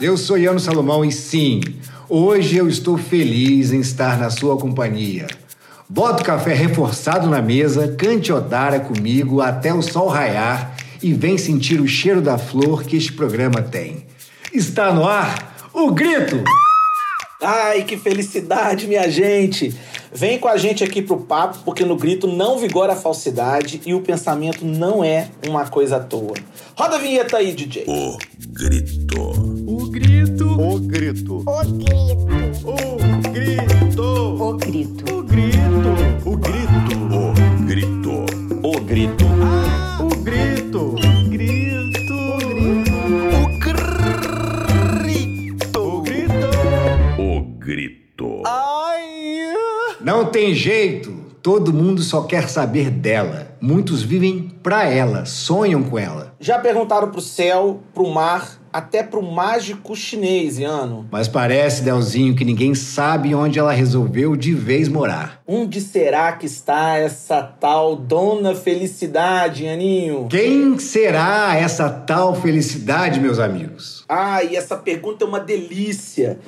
eu sou Iano Salomão e sim, hoje eu estou feliz em estar na sua companhia. Bota o café reforçado na mesa, cante Odara comigo até o sol raiar e vem sentir o cheiro da flor que este programa tem. Está no ar o grito! Ai, que felicidade, minha gente! Vem com a gente aqui pro papo, porque no grito não vigora a falsidade e o pensamento não é uma coisa à toa. Roda a vinheta aí, DJ. O grito. O grito! O grito. O grito. O grito! O grito. O grito! O grito. O grito. O grito. O grito! Grito! O grito. O grito! O grito. Não tem jeito. Todo mundo só quer saber dela. Muitos vivem pra ela, sonham com ela. Já perguntaram pro céu, pro mar, até pro mágico chinês, Iano. Mas parece, Delzinho, que ninguém sabe onde ela resolveu de vez morar. Onde será que está essa tal Dona Felicidade, Aninho? Quem será essa tal felicidade, meus amigos? Ah, e essa pergunta é uma delícia,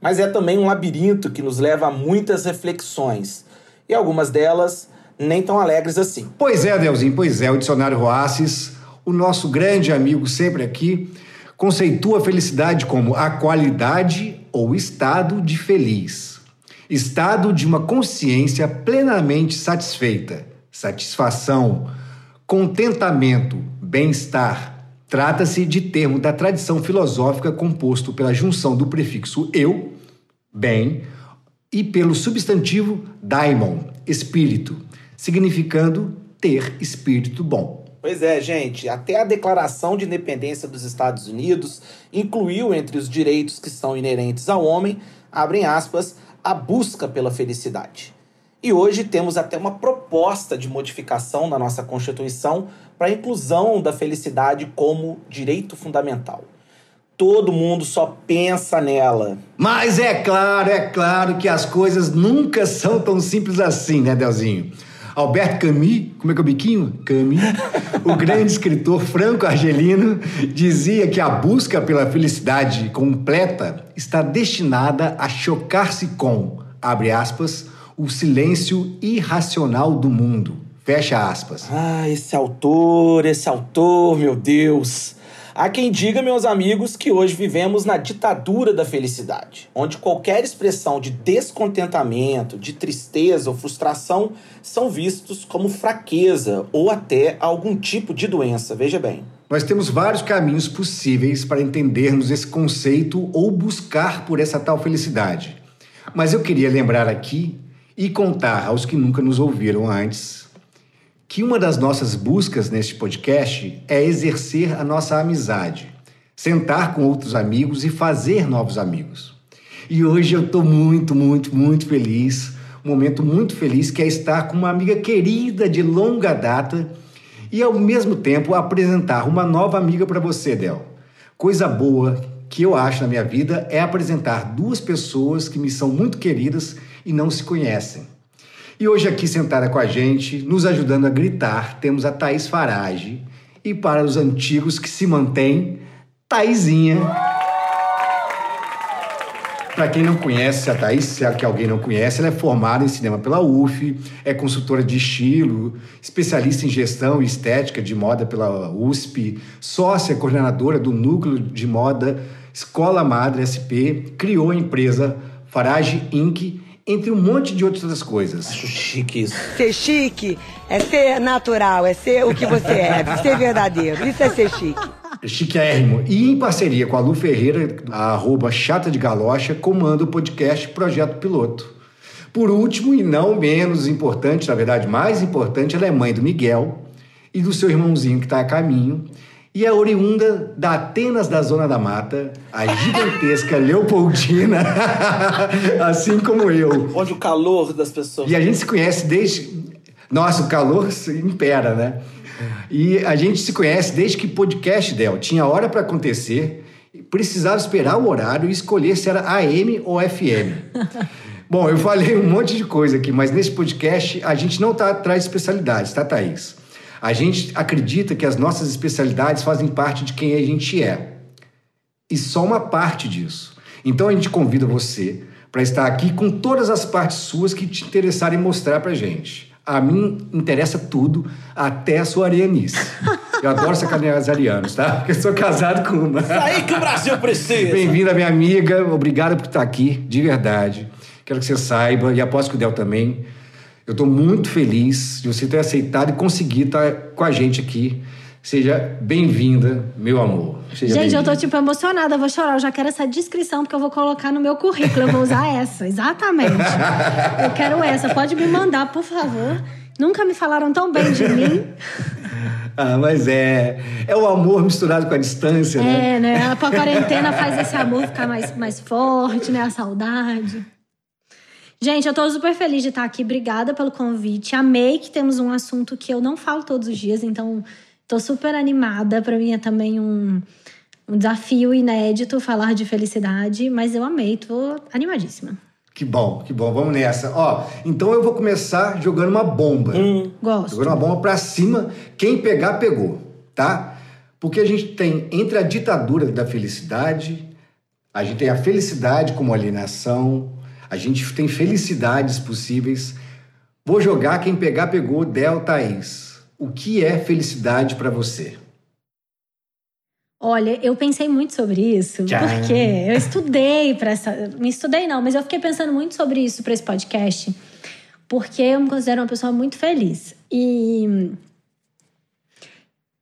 mas é também um labirinto que nos leva a muitas reflexões. E algumas delas nem tão alegres assim. Pois é, Delzinho, pois é. O dicionário Roaces, o nosso grande amigo sempre aqui, conceitua a felicidade como a qualidade ou estado de feliz. Estado de uma consciência plenamente satisfeita, satisfação, contentamento, bem-estar. Trata-se de termo da tradição filosófica composto pela junção do prefixo eu, bem, e pelo substantivo daimon, espírito, significando ter espírito bom. Pois é, gente, até a Declaração de Independência dos Estados Unidos incluiu entre os direitos que são inerentes ao homem, abrem aspas, a busca pela felicidade. E hoje temos até uma proposta de modificação na nossa Constituição para a inclusão da felicidade como direito fundamental. Todo mundo só pensa nela. Mas é claro, é claro que as coisas nunca são tão simples assim, né, Delzinho? Alberto Camus, como é que é o biquinho? Camus, o grande escritor franco-argelino, dizia que a busca pela felicidade completa está destinada a chocar-se com, abre aspas, o silêncio irracional do mundo. Fecha aspas. Ah, esse autor, esse autor, meu Deus. Há quem diga, meus amigos, que hoje vivemos na ditadura da felicidade, onde qualquer expressão de descontentamento, de tristeza ou frustração são vistos como fraqueza ou até algum tipo de doença. Veja bem. Nós temos vários caminhos possíveis para entendermos esse conceito ou buscar por essa tal felicidade. Mas eu queria lembrar aqui e contar aos que nunca nos ouviram antes que uma das nossas buscas neste podcast é exercer a nossa amizade, sentar com outros amigos e fazer novos amigos. E hoje eu estou muito, muito, muito feliz, um momento muito feliz que é estar com uma amiga querida de longa data e ao mesmo tempo apresentar uma nova amiga para você, Del. Coisa boa que eu acho na minha vida é apresentar duas pessoas que me são muito queridas e não se conhecem. E hoje aqui sentada com a gente, nos ajudando a gritar, temos a Thaís Farage. E para os antigos que se mantêm, Thaisinha. Para quem não conhece a Thaís, se é que alguém não conhece, ela é formada em cinema pela UF, é consultora de estilo, especialista em gestão e estética de moda pela USP, sócia coordenadora do núcleo de moda Escola Madre SP, criou a empresa Farage Inc., entre um monte de outras coisas. Acho chique isso. Ser chique é ser natural, é ser o que você é, ser verdadeiro. Isso é ser chique. Chiquérrimo. E em parceria com a Lu Ferreira, a arroba chata de galocha, comanda o podcast Projeto Piloto. Por último, e não menos importante, na verdade mais importante, ela é mãe do Miguel e do seu irmãozinho que está a caminho. E é oriunda da Atenas da Zona da Mata, a gigantesca Leopoldina, assim como eu. Onde o calor das pessoas. E a gente se conhece desde. Nossa, o calor impera, né? E a gente se conhece desde que podcast Del tinha hora para acontecer, precisava esperar o horário e escolher se era AM ou FM. Bom, eu falei um monte de coisa aqui, mas nesse podcast a gente não tá atrás de especialidades, tá, Thaís? A gente acredita que as nossas especialidades fazem parte de quem a gente é. e só uma parte disso. Então a gente convida você para estar aqui com todas as partes suas que te interessarem mostrar pra gente. A mim interessa tudo, até a sua arianice. Eu adoro sacanear os arianos, tá? Porque eu sou casado com uma. Isso aí que o Brasil precisa. Bem-vinda, minha amiga. Obrigado por estar aqui, de verdade. Quero que você saiba, e aposto que o Del também. Eu estou muito feliz de você ter aceitado e conseguir estar com a gente aqui. Seja bem-vinda, meu amor. Seja Gente, eu tô bem-vinda. tipo emocionada, eu vou chorar. Eu já quero essa descrição, porque eu vou colocar no meu currículo. Eu vou usar essa, exatamente. Eu quero essa. Pode me mandar, por favor. Nunca me falaram tão bem de mim. Ah, mas é. É o amor misturado com a distância, né? É, né? A quarentena faz esse amor ficar mais, mais forte, né? A saudade. Gente, eu tô super feliz de estar aqui. Obrigada pelo convite. Amei que temos um assunto que eu não falo todos os dias, então tô super animada. Pra mim é também um, um desafio inédito falar de felicidade, mas eu amei, tô animadíssima. Que bom, que bom. Vamos nessa. Ó, então eu vou começar jogando uma bomba. Gosto. Jogando uma bomba pra cima. Quem pegar, pegou, tá? Porque a gente tem entre a ditadura da felicidade, a gente tem a felicidade como alienação, a gente tem felicidades possíveis. Vou jogar quem pegar, pegou. Del Thaís. O que é felicidade pra você? Olha, eu pensei muito sobre isso, Tchau. porque eu estudei para essa. Me estudei, não, mas eu fiquei pensando muito sobre isso para esse podcast, porque eu me considero uma pessoa muito feliz. E.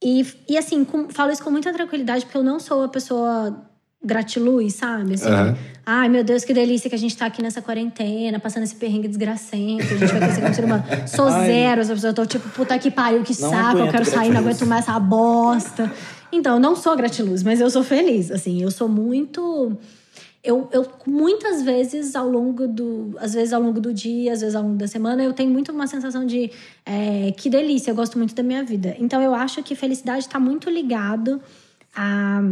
E, e assim, com- falo isso com muita tranquilidade, porque eu não sou uma pessoa gratiluz, sabe? Assim, Aham. Ai, meu Deus, que delícia que a gente tá aqui nessa quarentena, passando esse perrengue desgracento, a gente vai crescer como ser humano. Sou Ai. zero, eu tô tipo, puta que pariu, que Não saco, eu quero sair, não aguento mais essa bosta. Então, eu não sou gratiluz, mas eu sou feliz, assim, eu sou muito... Eu, eu muitas vezes ao longo do... Às vezes ao longo do dia, às vezes ao longo da semana, eu tenho muito uma sensação de... é, que delícia, eu gosto muito da minha vida. Então, eu acho que felicidade tá muito ligado a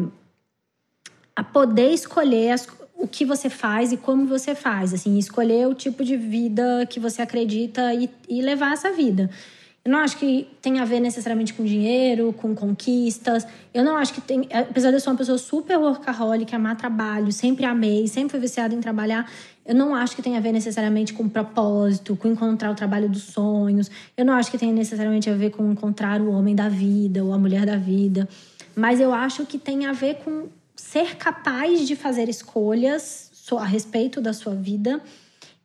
a poder escolher as- o que você faz e como você faz, assim, escolher o tipo de vida que você acredita e, e levar essa vida. Eu não acho que tem a ver necessariamente com dinheiro, com conquistas. Eu não acho que tem. Apesar de eu ser uma pessoa super workaholic, amar trabalho, sempre amei, sempre fui viciada em trabalhar. Eu não acho que tem a ver necessariamente com propósito, com encontrar o trabalho dos sonhos. Eu não acho que tem necessariamente a ver com encontrar o homem da vida ou a mulher da vida. Mas eu acho que tem a ver com ser capaz de fazer escolhas a respeito da sua vida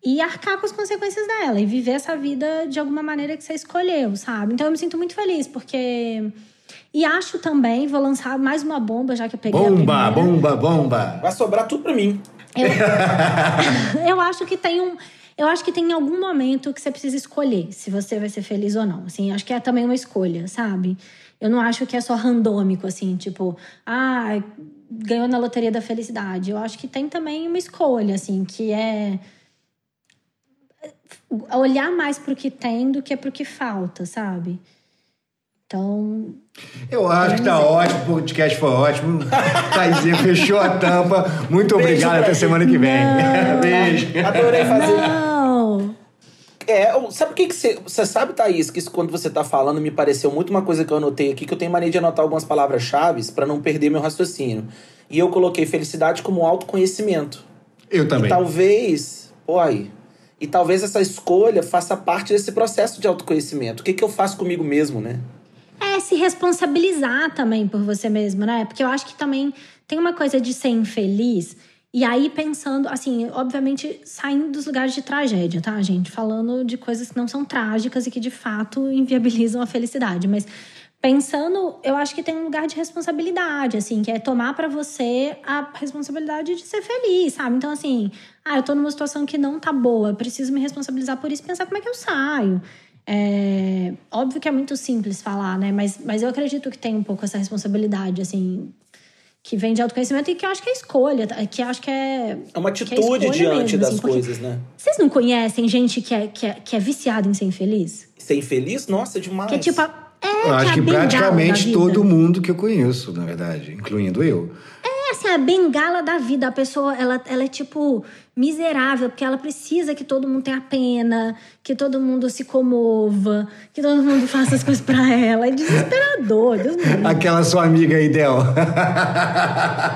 e arcar com as consequências dela e viver essa vida de alguma maneira que você escolheu, sabe? Então eu me sinto muito feliz porque e acho também, vou lançar mais uma bomba já que eu peguei a Bomba, primeira. bomba, bomba. Vai sobrar tudo pra mim. Eu acho que tem um. Eu acho que tem algum momento que você precisa escolher se você vai ser feliz ou não. Assim, acho que é também uma escolha, sabe? Eu não acho que é só randômico, assim, tipo, ah, ganhou na loteria da felicidade. Eu acho que tem também uma escolha, assim, que é olhar mais pro que tem do que pro que falta, sabe? Então, Eu acho que tá ótimo, o podcast foi ótimo. Thaisinha fechou a tampa. Muito Beijo obrigado, até semana que vem. Beijo. Adorei fazer. não. É, sabe o que que você... Você sabe, Thaís, que isso quando você tá falando me pareceu muito uma coisa que eu anotei aqui, que eu tenho mania de anotar algumas palavras-chave pra não perder meu raciocínio. E eu coloquei felicidade como autoconhecimento. Eu E também. talvez... Pô, aí. E talvez essa escolha faça parte desse processo de autoconhecimento. O que, que eu faço comigo mesmo, né? É se responsabilizar também por você mesmo, né? Porque eu acho que também tem uma coisa de ser infeliz. E aí pensando, assim, obviamente saindo dos lugares de tragédia, tá, gente? Falando de coisas que não são trágicas e que de fato inviabilizam a felicidade. Mas pensando, eu acho que tem um lugar de responsabilidade, assim, que é tomar pra você a responsabilidade de ser feliz, sabe? Então, assim, ah, eu tô numa situação que não tá boa, preciso me responsabilizar por isso pensar como é que eu saio. É, óbvio que é muito simples falar, né? Mas, mas eu acredito que tem um pouco essa responsabilidade, assim, que vem de autoconhecimento e que eu acho que é escolha, tá? que eu acho que é. É uma é atitude escolha diante mesmo, das assim, coisas, né? Vocês não conhecem gente que é, que é, que é viciada em ser infeliz? Ser infeliz? Nossa, demais. Que é tipo. a- É, Eu acho é que praticamente todo mundo que eu conheço, na verdade, incluindo eu. É assim, a bengala da vida. A pessoa, ela, ela é tipo miserável, porque ela precisa que todo mundo tenha pena, que todo mundo se comova, que todo mundo faça as coisas pra ela. É desesperador, Deus. Aquela sua amiga aí, Del.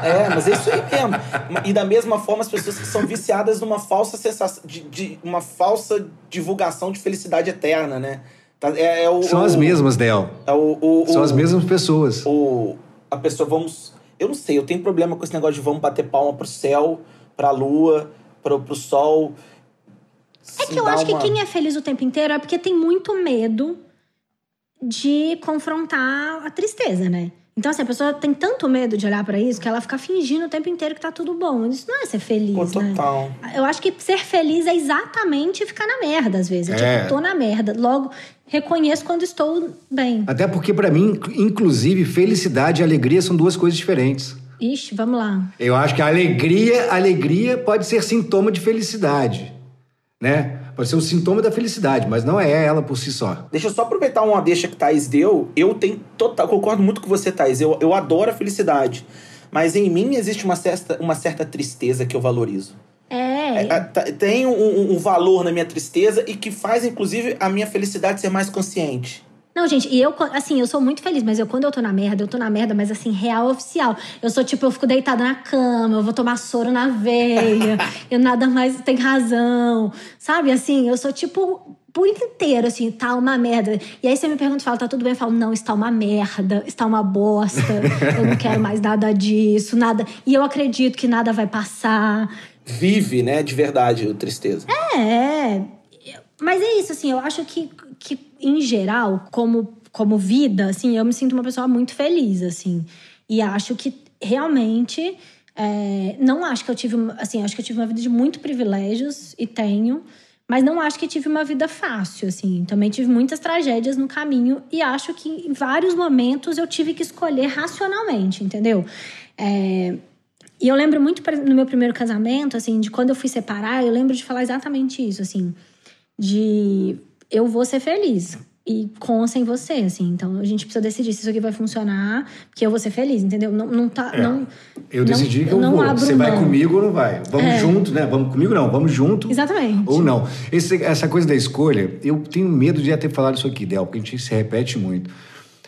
É, mas é isso aí mesmo. E da mesma forma, as pessoas que são viciadas numa falsa sensação, de, de uma falsa divulgação de felicidade eterna, né? Tá- É, é o, São o- as mesmas, Del. É o, o, São o- as mesmas pessoas. o, a pessoa, vamos. Eu não sei, eu tenho problema com esse negócio de vamos bater palma pro céu, pra lua, pro, pro sol. É que eu acho que quem é feliz o tempo inteiro é porque tem muito medo de confrontar a tristeza, né? Então, assim, a pessoa tem tanto medo de olhar pra isso que ela fica fingindo o tempo inteiro que tá tudo bom. Isso não é ser feliz, Pô, né? total. Eu acho que ser feliz é exatamente ficar na merda, às vezes. É. Tipo, tô na merda. Logo, reconheço quando estou bem. Até porque, pra mim, inclusive, felicidade e alegria são duas coisas diferentes. Ixi, vamos lá. Eu acho que a alegria, alegria pode ser sintoma de felicidade, né? Pode ser um sintoma da felicidade, mas não é ela por si só. Deixa eu só aproveitar uma deixa que Thaís deu. Eu tenho total, concordo muito com você, Thaís. Eu, eu adoro a felicidade. Mas em mim existe uma certa, uma certa tristeza que eu valorizo. É. É, tá- Tem um- um valor na minha tristeza e que faz, inclusive, a minha felicidade ser mais consciente. Não, gente, e eu, assim, eu sou muito feliz, mas eu, quando eu tô na merda, eu tô na merda, mas assim, real oficial. Eu sou tipo, eu fico deitada na cama, eu vou tomar soro na veia, eu nada mais tem razão. Sabe, assim, eu sou tipo, por inteiro, assim, tá uma merda. E aí você me pergunta, fala, tá tudo bem? Eu falo, não, está uma merda, está uma bosta, eu não quero mais nada disso, nada. E eu acredito que nada vai passar. Vive, né, de verdade, a tristeza. É, mas é isso, assim, eu acho que, que em geral, como, como vida, assim, eu me sinto uma pessoa muito feliz, assim. E acho que realmente, é, não acho que eu tive, assim, acho que eu tive uma vida de muito privilégios e tenho, mas não acho que tive uma vida fácil, assim. Também tive muitas tragédias no caminho e acho que em vários momentos eu tive que escolher racionalmente, entendeu? É, e eu lembro muito no meu primeiro casamento, assim, de quando eu fui separar, eu lembro de falar exatamente isso, assim, de eu vou ser feliz e com ou sem você, assim. Então a gente precisa decidir se isso aqui vai funcionar, porque eu vou ser feliz, entendeu? Não, não tá, É. não. Eu decidi que eu não vou. Você vai mão. comigo ou não vai? Vamos É. junto, né? Vamos comigo não, vamos junto. Exatamente. Ou não. Esse- essa coisa da escolha, eu tenho medo de já ter falado isso aqui, Del, porque a gente se repete muito.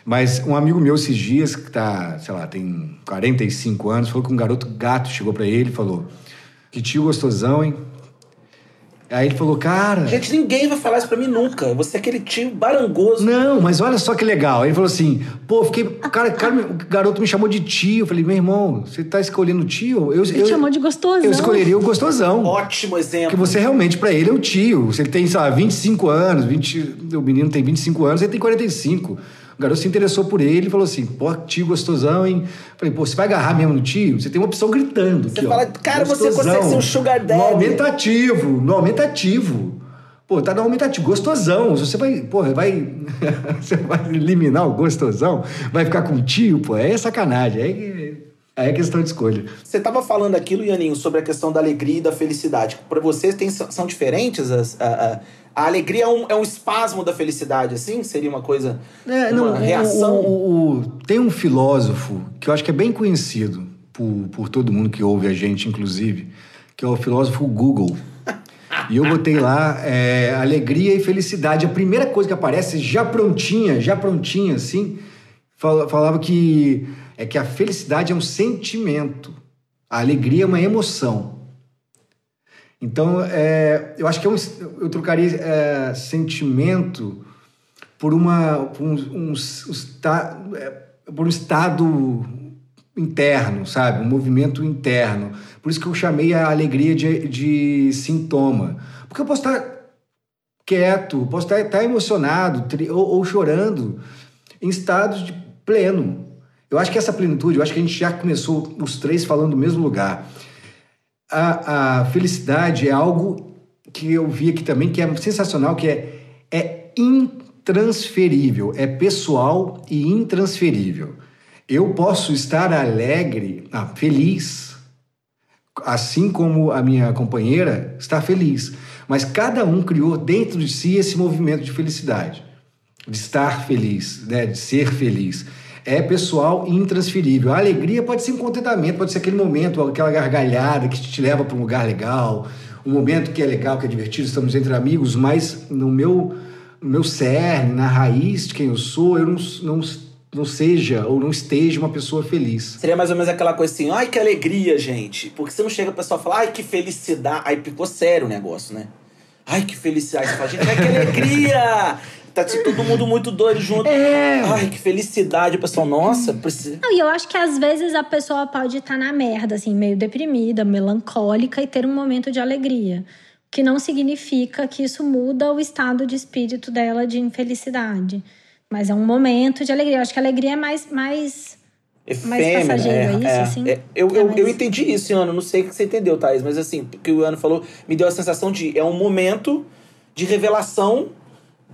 Mas um amigo meu esses dias, que tá, sei lá, tem 45 anos, falou que um garoto gato chegou pra ele e falou: Que tio gostosão, hein? Aí ele falou, cara. Gente, ninguém vai falar isso pra mim nunca. Você é aquele tio barangoso. Não, mas olha só que legal. Ele falou assim: pô, fiquei. Cara, cara, o garoto me chamou de tio. Eu falei, meu irmão, você tá escolhendo tio? Eu, Ele eu, chamou de gostosão. eu escolheria o gostosão. Ótimo exemplo. Porque você realmente, pra ele, é o tio. Se ele tem, sei lá, 25 anos, 20, o menino tem 25 anos, ele tem 45. O garoto se interessou por ele e falou assim: pô, tio gostosão, hein? Falei, pô, você vai agarrar mesmo no tio? Você tem uma opção gritando. Você aqui, ó. fala, cara, você Gostosão. consegue ser um sugar daddy. No aumentativo, no aumentativo. Pô, tá no aumentativo, gostosão. Você vai, porra, vai. você vai eliminar o gostosão? Vai ficar com o tio, pô? É sacanagem. Aí, aí é questão de escolha. Você tava falando aquilo, Ianinho, sobre a questão da alegria e da felicidade. Pra vocês tem, são diferentes? As, a, a, a alegria é um, é um espasmo da felicidade, assim? Seria uma coisa. É, uma não, reação? o- o- o- tem um filósofo que eu acho que é bem conhecido por, por todo mundo que ouve a gente, inclusive, que é o filósofo Google. E eu botei lá é, alegria e felicidade. A primeira coisa que aparece, já prontinha, já prontinha, assim, fala- falava que é que a felicidade é um sentimento, a alegria é uma emoção. Então, é, eu acho que é eu trocaria é, sentimento por uma por um, um, um por um estado interno, sabe? Um movimento interno. Por isso que eu chamei a alegria de, de sintoma. Porque eu posso estar quieto, posso estar, estar emocionado tri- ou, ou chorando em estados de pleno. Eu acho que essa plenitude, eu acho que a gente já começou os três falando do mesmo lugar. A, a felicidade é algo que eu vi aqui também, que é sensacional, que é, é intransferível, é pessoal e intransferível. Eu posso estar alegre, ah, feliz, assim como a minha companheira está feliz. Mas cada um criou dentro de si esse movimento de felicidade, de estar feliz, né? de ser feliz. É pessoal e intransferível. A alegria pode ser um contentamento, pode ser aquele momento, aquela gargalhada que te leva para um lugar legal, um momento que é legal, que é divertido, estamos entre amigos, mas no meu, no meu cerne, na raiz de quem eu sou, eu não, não, não seja ou não esteja uma pessoa feliz. Seria mais ou menos aquela coisa assim, ai que alegria, gente. Porque você não chega a pessoa fala, ai que felicidade. Aí ficou sério o negócio, né? Ai que felicidade. Você fala, gente, ai que alegria! Tá assim, todo mundo muito doido junto. É. Ai, que felicidade. O pessoal, nossa, precisa. Não, e eu acho que às vezes a pessoa pode estar na merda, assim, meio deprimida, melancólica e ter um momento de alegria. O que não significa que isso muda o estado de espírito dela de infelicidade. Mas é um momento de alegria. Eu acho que a alegria é mais. mais... Mais Efêmera, passageiro, é isso, assim? é. Eu, É eu, mais- eu entendi isso, Ana. Não sei o que você entendeu, Thaís, mas assim, o que o Ana falou me deu a sensação de. É um momento de revelação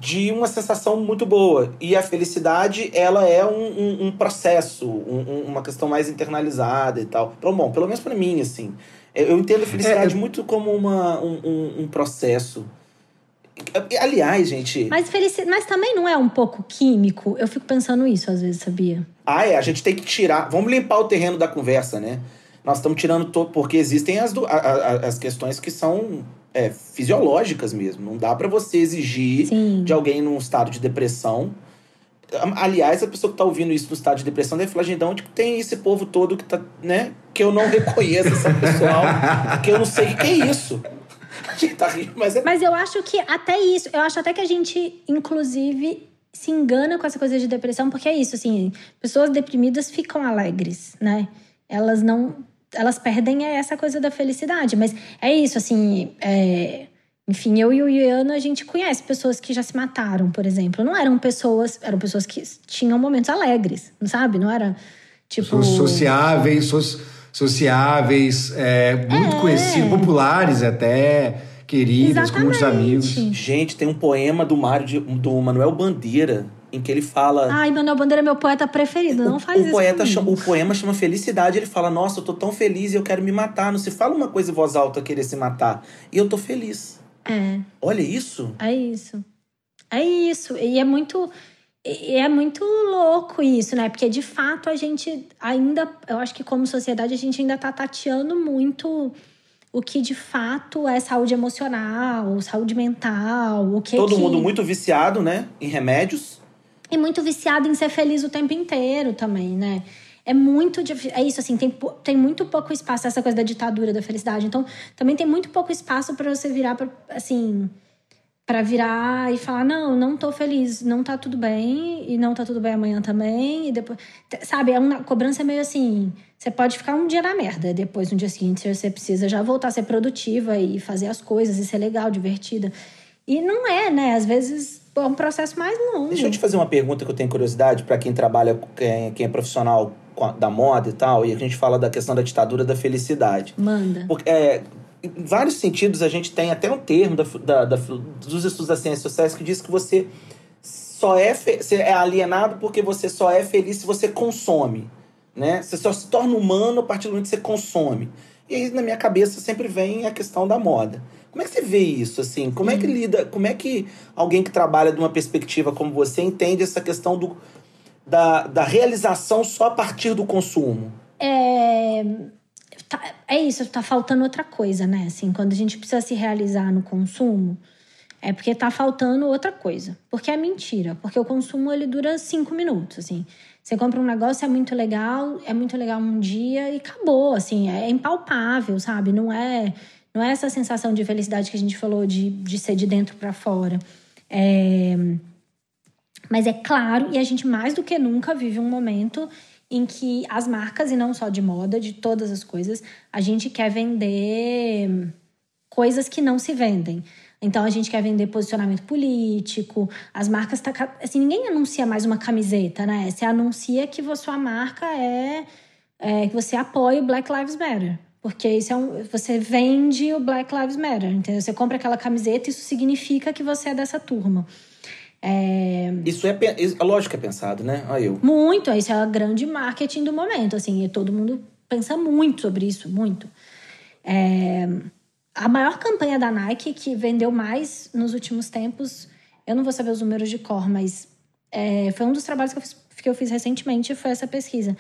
de uma sensação muito boa. E a felicidade, ela é um, um, um processo, um- um- uma questão mais internalizada e tal. Então, bom, pelo menos pra mim, assim. Eu entendo a felicidade É, muito como uma, um, um, um processo. Aliás, gente. Mas, felici... Mas também não é um pouco químico? Eu fico pensando isso às vezes, sabia? Ah, é, a gente tem que tirar. Vamos limpar o terreno da conversa, né? Nós estamos tirando todo. Porque existem as, do- a- a- as questões que são é, fisiológicas mesmo. Não dá pra você exigir Sim. de alguém num estado de depressão. Aliás, a pessoa que tá ouvindo isso no estado de depressão deve falar, gente, de onde tem esse povo todo que tá, né? Que eu não reconheço esse pessoal, que eu não sei o que é isso. A gente tá rindo, mas é. Mas eu acho que até isso, eu acho até que a gente, inclusive, se engana com essa coisa de depressão, porque é isso, assim, pessoas deprimidas ficam alegres, né? Elas não. Elas perdem essa coisa da felicidade. Mas é isso, assim. é, enfim, eu e o Iano, a gente conhece pessoas que já se mataram, por exemplo. Não eram pessoas. Eram pessoas que tinham momentos alegres, não sabe? Não era tipo. Pessoas sociáveis, so- sociáveis, é, muito É. conhecidos, populares até, queridas, com muitos amigos. Exatamente. Gente, tem um poema do Mário de- do Manuel Bandeira em que ele fala. Ai, Manuel Bandeira é meu poeta preferido. Não faz o isso. poeta chama, o poema chama Felicidade. Ele fala: Nossa, eu tô tão feliz e eu quero me matar. Não se fala uma coisa em voz alta querer se matar. E eu tô feliz. É. Olha isso. É isso. É isso. E é muito. E é muito louco isso, né? Porque de fato a gente ainda. Eu acho que como sociedade a gente ainda tá tateando muito o que de fato é saúde emocional, saúde mental, o que Todo que... mundo muito viciado, né? Em remédios. E muito viciado em ser feliz o tempo inteiro também, né? É muito difícil. É isso, assim, tem, tem muito pouco espaço, essa coisa da ditadura da felicidade. Então, também tem muito pouco espaço para você virar, pra, assim, para virar e falar: não, não tô feliz, não tá tudo bem, e não tá tudo bem amanhã também, e depois. Sabe, é uma cobrança meio assim. Você pode ficar um dia na merda, depois, no dia seguinte, você precisa já voltar a ser produtiva e fazer as coisas e ser legal, divertida. E não é, né? Às vezes é um processo mais longo. Deixa eu te fazer uma pergunta que eu tenho curiosidade para quem trabalha, quem, quem é profissional da moda e tal. E a gente fala da questão da ditadura da felicidade. Manda. Porque, é, em vários sentidos, a gente tem até um termo da, da- da- dos estudos das ciências sociais que diz que você só é, você é alienado porque você só é feliz se você consome. Né? Você só se torna humano a partir do momento que você consome. E aí, na minha cabeça, sempre vem a questão da moda. Como é que você vê isso, assim? Como é que lida... Como é que alguém que trabalha de uma perspectiva como você entende essa questão do, da, da realização só a partir do consumo? É, tá- é isso, tá faltando outra coisa, né? Assim, quando a gente precisa se realizar no consumo, é porque tá faltando outra coisa. Porque é mentira. Porque o consumo, ele dura cinco minutos, assim. Você compra um negócio, é muito legal, é muito legal um dia e acabou, assim. É impalpável, sabe? Não é, não é essa sensação de felicidade que a gente falou de, de ser de dentro para fora. É... Mas é claro, e a gente mais do que nunca vive um momento em que as marcas, e não só de moda, de todas as coisas, a gente quer vender coisas que não se vendem. Então a gente quer vender posicionamento político, as marcas tá, assim, ninguém anuncia mais uma camiseta, né? Você anuncia que sua marca é, é que você apoia o Black Lives Matter. Porque isso é um, você vende o Black Lives Matter, entendeu? Você compra aquela camiseta, isso significa que você é dessa turma. É, Isso é, isso- é lógico que é pensado, né? Olha eu. muito, isso é o grande marketing do momento, assim, e todo mundo pensa muito sobre isso, muito. É, a maior campanha da Nike que vendeu mais nos últimos tempos, eu não vou saber os números de cor, mas é, foi um dos trabalhos que eu fiz, que eu fiz recentemente foi essa pesquisa,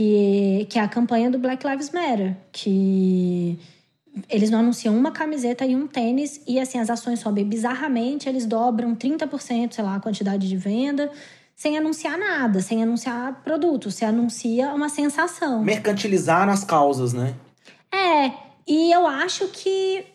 que, que é a campanha do Black Lives Matter, que eles não anunciam uma camiseta e um tênis e assim as ações sobem bizarramente, eles dobram 30%, sei lá, a quantidade de venda, sem anunciar nada, sem anunciar produto, se anuncia uma sensação. Mercantilizaram as causas, né? É, e eu acho que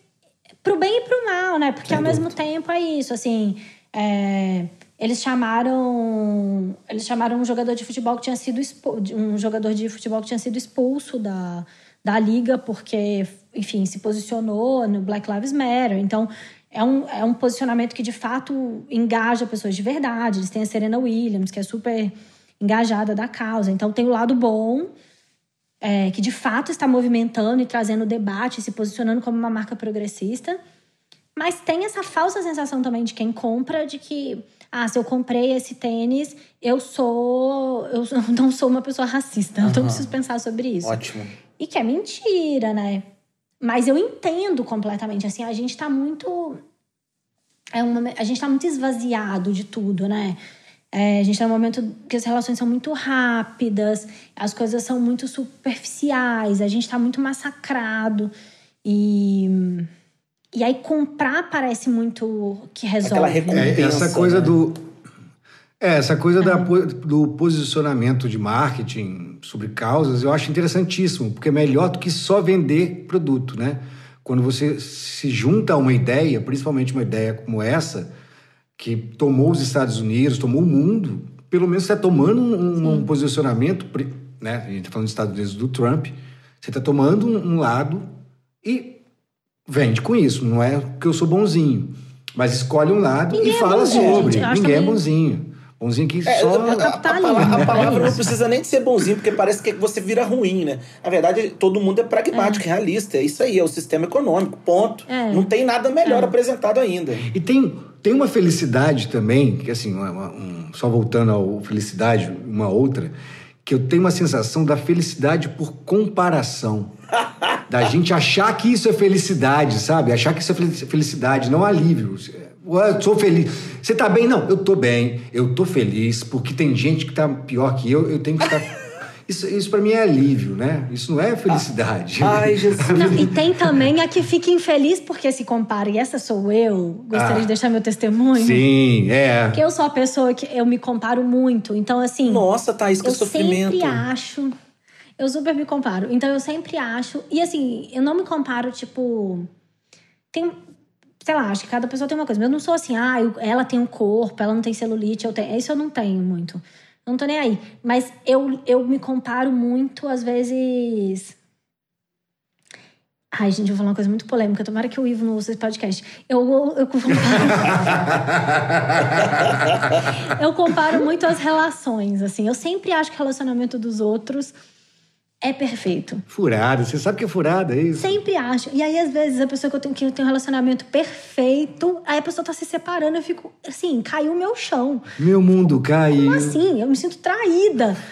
pro bem e pro mal, né? Porque Sem ao mesmo dúvida. tempo é isso, assim, é, eles chamaram eles chamaram um jogador de futebol que tinha sido expo- um jogador de futebol que tinha sido expulso da, da liga porque, enfim, se posicionou no Black Lives Matter. Então, é um, é um posicionamento que de fato engaja pessoas de verdade. Eles têm a Serena Williams, que é super engajada da causa. Então, tem o lado bom, é, que de fato está movimentando e trazendo debate, se posicionando como uma marca progressista. Mas tem essa falsa sensação também de quem compra de que, ah, se eu comprei esse tênis, eu sou. Eu não sou uma pessoa racista. Então eu preciso pensar sobre isso. Ótimo. E que é mentira, né? Mas eu entendo completamente. Assim, a gente tá muito. É uma, a gente tá muito esvaziado de tudo, né? É, a gente tá num momento que as relações são muito rápidas, as coisas são muito superficiais, a gente tá muito massacrado. E. E aí comprar parece muito que resolve. Aquela né? recompensa. É, essa Pensa, coisa né? do. É, essa coisa da po- do posicionamento de marketing sobre causas eu acho interessantíssimo, porque é melhor do que só vender produto, né? Quando você se junta a uma ideia, principalmente uma ideia como essa, que tomou os Estados Unidos, tomou o mundo, pelo menos você está tomando um, um posicionamento, né? A gente está falando dos Estados Unidos do Trump, você está tomando um, um lado e vende com isso, não é que eu sou bonzinho, mas escolhe um lado Ninguém e é fala bonzinho, sobre. gente. Ninguém é também- bonzinho. Bonzinho que É, só. a- a, a, palavra, a é palavra não precisa nem de ser bonzinho, porque parece que você vira ruim, né? Na verdade, todo mundo é pragmático, realista. É isso aí, é o sistema econômico, ponto. É. Não tem nada melhor apresentado ainda. E tem, tem uma felicidade também, que assim, uma- uma- um- só voltando ao felicidade, uma outra, que eu tenho uma sensação da felicidade por comparação. da gente achar que isso é felicidade, sabe? Achar que isso é fel- felicidade, não alívio. Ué, Eu sou feliz. Você tá bem? Não, eu tô bem. Eu tô feliz, porque tem gente que tá pior que eu, eu tenho que estar. Isso, isso para mim é alívio, né? Isso não é felicidade. Ai, Jesus. Não, e tem também a que fica infeliz porque se compara. E essa sou eu. Gostaria Ah. de deixar meu testemunho. Sim, é. Porque eu sou a pessoa que eu me comparo muito. Então, assim. Nossa, Thaís, que eu sofrimento. sempre acho. Eu super me comparo. Então, eu sempre acho. E assim, eu não me comparo, tipo. Tem. Sei lá, acho que cada pessoa tem uma coisa. Mas eu não sou assim, ah, eu- ela tem um corpo, ela não tem celulite, eu tenho. Isso eu não tenho muito. Eu não tô nem aí. Mas eu, eu me comparo muito, às vezes. Ai, gente, eu vou falar uma coisa muito polêmica. Tomara que o Ivo não ouça esse podcast. Eu, eu, eu comparo. eu comparo muito as relações, assim. Eu sempre acho que o relacionamento dos outros é perfeito. Furada, você sabe que é furada, é isso? Sempre acho. E aí, às vezes, a pessoa que eu tenho, que eu tenho um relacionamento perfeito, aí a pessoa tá se separando, eu fico, assim, caiu o meu chão. Meu mundo caiu. Como assim? Eu me sinto traída.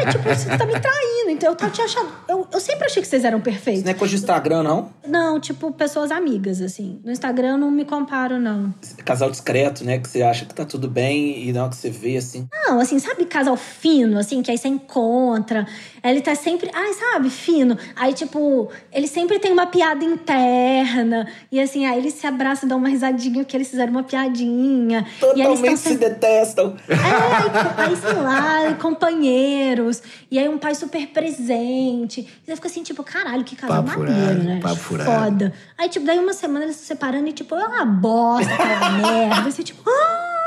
É, tipo, você tá me traindo. Então eu tô te achando. Eu, eu sempre achei que vocês eram Isso perfeitos. não é coisa de Instagram, não? Não, tipo, pessoas amigas, assim. No Instagram eu não me comparo, não. Casal discreto, né? Que você acha que tá tudo bem e na hora que você vê, assim. Não, assim, sabe casal fino, assim, que aí você encontra. Ele tá sempre, ai, sabe, fino. Aí, tipo, ele sempre tem uma piada interna. E assim, aí eles se abraçam e dão uma risadinha porque eles fizeram uma piadinha. e aí Totalmente se sempre. detestam. É, aí, aí, sei lá, companheiros. E aí um pai super presente. E você fica assim, tipo, caralho, que casal Papo maneiro, furado, né? papo furado. Foda. Aí, tipo, daí uma semana eles se separando e, tipo, é uma bosta, aquela merda. E você, tipo, ah!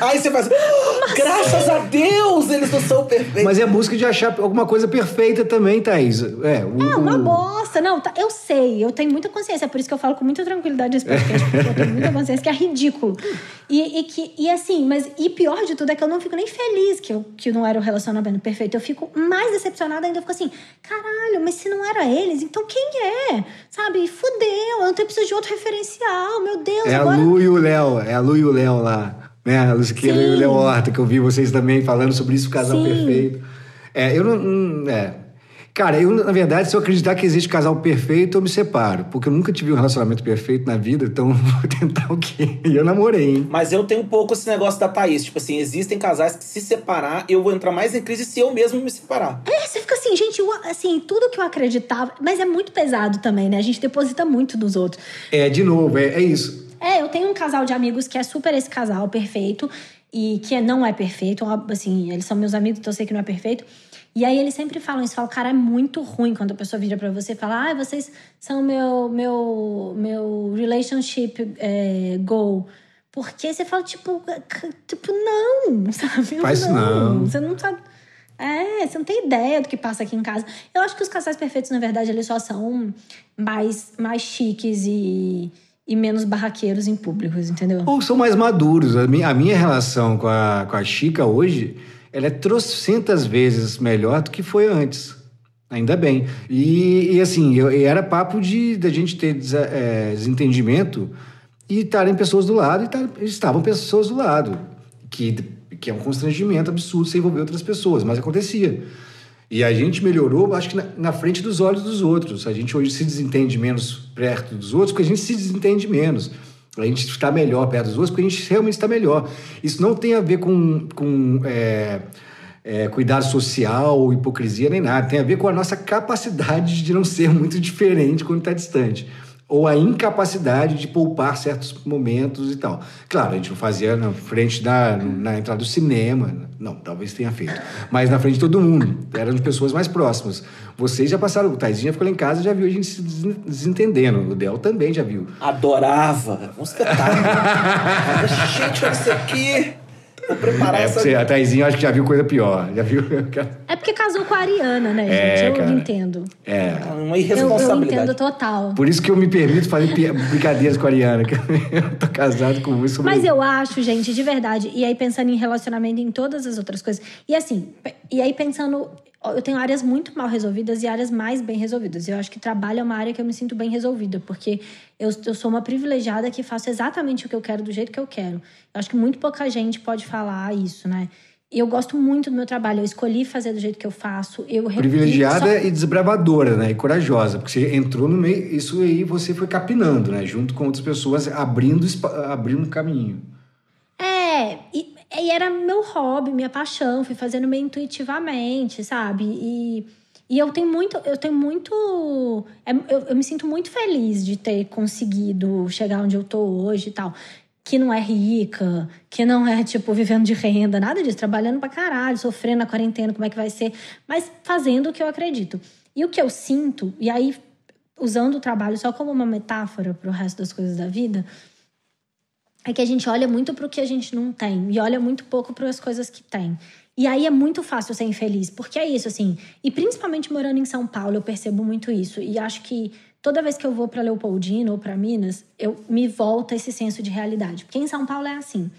Aí você faz. "Ah, Graças a Deus, eles não são perfeitos. Mas é a busca de achar alguma coisa perfeita também, Thaís. É, o, É uma o- bosta. Não, tá- eu sei, eu tenho muita consciência. É por isso que eu falo com muita tranquilidade nesse podcast, porque eu tenho muita consciência que é ridículo. E, e que, e assim, mas e pior de tudo é que eu não fico nem feliz que, eu, que não era o relacionamento perfeito. Eu fico mais decepcionada ainda. Eu fico assim, caralho, mas se não era eles, então quem é? Sabe? Fudeu, eu não tenho preciso de outro referencial, meu Deus. É a agora... Lu e o Léo. É a Lu e o Léo lá. Né? A Luciqueira e o. Léo Horta, que eu vi vocês também falando sobre isso, o casal Sim. perfeito. É, eu não. hum, É. Cara, eu, na verdade, se eu acreditar que existe casal perfeito, eu me separo. Porque eu nunca tive um relacionamento perfeito na vida, então vou tentar o quê? E eu namorei, hein? Mas eu tenho um pouco esse negócio da Thaís. Tipo assim, existem casais que se separar, eu vou entrar mais em crise se eu mesmo me separar. É, você fica assim, gente, eu- assim, tudo que eu acreditava. Mas é muito pesado também, né? A gente deposita muito nos outros. É, de novo, é, é isso. É, eu tenho um casal de amigos que é super esse casal perfeito e que não é perfeito. Assim, eles são meus amigos, então eu sei que não é perfeito. E aí eles sempre falam isso, falam, cara, é muito ruim quando a pessoa vira pra você e fala, ah, vocês são meu, meu, meu relationship é, goal. Porque você fala, tipo, tipo, não, sabe? Eu Faz não. Você não sabe. É, você não tem ideia do que passa aqui em casa. Eu acho que os casais perfeitos, na verdade, eles só são mais, mais chiques e, e menos barraqueiros em públicos, entendeu? Ou são mais maduros. A minha, a minha relação com a, com a Chica hoje, ela é trocentas vezes melhor do que foi antes. Ainda bem. E, e assim, eu, era papo de da gente ter desa- é, desentendimento e estarem pessoas do lado e estavam pessoas do lado. Que, que é um constrangimento absurdo você envolver outras pessoas, mas acontecia. E a gente melhorou, acho que na, na frente dos olhos dos outros. A gente hoje se desentende menos perto dos outros, porque a gente se desentende menos. A gente está melhor perto dos outros, porque a gente realmente está melhor. Isso não tem a ver com, com é, é, cuidado social hipocrisia nem nada. Tem a ver com a nossa capacidade de não ser muito diferente quando está distante. Ou a incapacidade de poupar certos momentos e tal. Claro, a gente não fazia na frente da na entrada do cinema. Não, talvez tenha feito. Mas na frente de todo mundo. Eram de pessoas mais próximas. Vocês já passaram. O Taizinho ficou lá em casa já viu a gente se des- desentendendo. O Del também já viu. Adorava. Um espetáculo. Gente, olha isso aqui. Vou preparar É, essa. você, a Taizinha acho que já viu coisa pior. Já viu? É porque casou com a Ariana, né, É, gente? Eu cara. entendo. É. Uma Eu, eu irresponsabilidade. entendo total. Por isso que eu me permito fazer brincadeiras com a Ariana. Que eu tô casado com isso. Mas eu acho, gente, de verdade, e aí pensando em relacionamento e em todas as outras coisas. E assim, e aí pensando, eu tenho áreas muito mal resolvidas e áreas mais bem resolvidas. Eu acho que trabalho é uma área que eu me sinto bem resolvida, porque eu, eu sou uma privilegiada que faço exatamente o que eu quero do jeito que eu quero. Eu acho que muito pouca gente pode falar isso, né? E eu gosto muito do meu trabalho. Eu escolhi fazer do jeito que eu faço. Eu Privilegiada só- e desbravadora, né? E corajosa. Porque você entrou no meio. Isso aí você foi capinando, né? Junto com outras pessoas, abrindo, abrindo caminho. É, e, e era meu hobby, minha paixão, fui fazendo meio intuitivamente, sabe? E, e eu tenho muito, eu tenho muito. é, eu, eu me sinto muito feliz de ter conseguido chegar onde eu tô hoje e tal. Que não é rica, que não é, tipo, vivendo de renda, nada disso, trabalhando pra caralho, sofrendo na quarentena, como é que vai ser, mas fazendo o que eu acredito. E o que eu sinto, e aí, usando o trabalho só como uma metáfora pro resto das coisas da vida, é que a gente olha muito pro que a gente não tem e olha muito pouco para as coisas que tem. E aí é muito fácil ser infeliz, porque é isso, assim. E principalmente morando em São Paulo, eu percebo muito isso. E acho que toda vez que eu vou para Leopoldina ou para Minas, eu me volta esse senso de realidade. Porque em São Paulo é assim.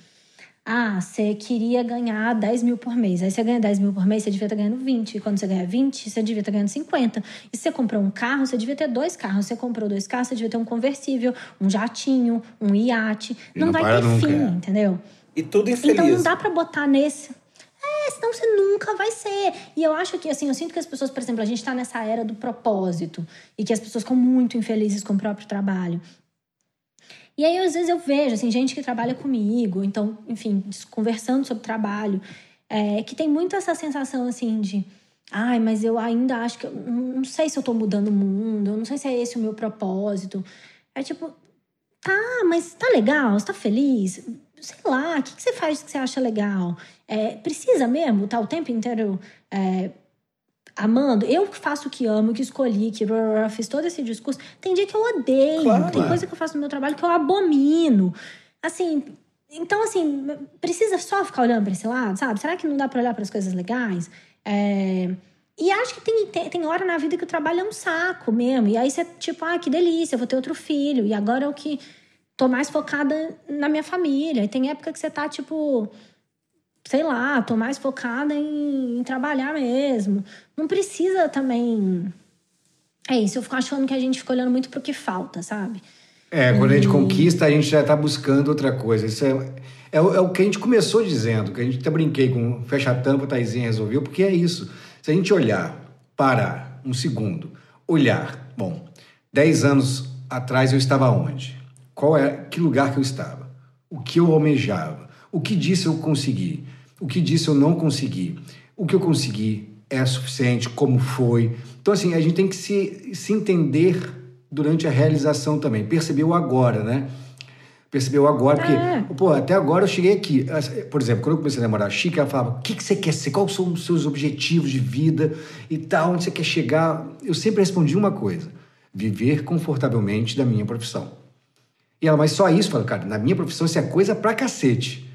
Ah, você queria ganhar 10 mil por mês. Aí você ganha 10 mil por mês, você devia estar ganhando 20. E quando você ganha 20, você devia estar ganhando 50. E se você comprou um carro, você devia ter dois carros. Se você comprou dois carros, você devia ter um conversível, um jatinho, um iate. Não, não vai para ter nunca, fim, entendeu? E tudo infeliz. Então não dá pra botar nesse. É, senão você nunca vai ser. E eu acho que, assim, eu sinto que as pessoas, por exemplo, a gente tá nessa era do propósito e que as pessoas ficam muito infelizes com o próprio trabalho. E aí, às vezes, eu vejo, assim, gente que trabalha comigo, então, enfim, conversando sobre trabalho, é, que tem muito essa sensação, assim, de. Ai, mas eu ainda acho que. Eu não sei se eu tô mudando o mundo, eu não sei se é esse o meu propósito. É tipo, tá, mas tá legal, você tá feliz? Sei lá, o que, que você faz que você acha legal? É, precisa mesmo estar o tempo inteiro é, amando? Eu que faço o que amo, que escolhi, que fiz todo esse discurso. Tem dia que eu odeio, Claro. tem coisa que eu faço no meu trabalho que eu abomino. Assim, então assim, precisa só ficar olhando pra esse lado, sabe? Será que não dá pra olhar para as coisas legais? É, e acho que tem, tem, tem hora na vida que o trabalho é um saco mesmo. E aí você, tipo, ah, que delícia, eu vou ter outro filho. E agora é o que tô mais focada na minha família. E tem época que você tá, tipo, sei lá, tô mais focada em, em trabalhar mesmo. Não precisa também. É isso, eu fico achando que a gente fica olhando muito pro que falta, sabe? É, quando a gente conquista, a gente já está buscando outra coisa. Isso é, é, o- é o que a gente começou dizendo, que a gente até brinquei com fecha a tampa, Taizinha resolveu, porque é isso. Se a gente olhar, parar um segundo. Olhar. Bom, dez anos atrás eu estava onde? Qual é, que lugar que eu estava? O que eu almejava? O que disse eu consegui? O que disse eu não consegui? O que eu consegui é suficiente? Como foi? Então, assim, a gente tem que se, se entender durante a realização também. Perceber o agora, né? Percebeu agora, porque, É. pô, até agora eu cheguei aqui. Por exemplo, quando eu comecei a namorar a Chica, ela falava: o que, que você quer ser? Quais são os seus objetivos de vida e tal? Onde você quer chegar? Eu sempre respondi uma coisa: viver confortavelmente da minha profissão. E ela, mas só isso? Eu falei, cara, na minha profissão isso é coisa pra cacete.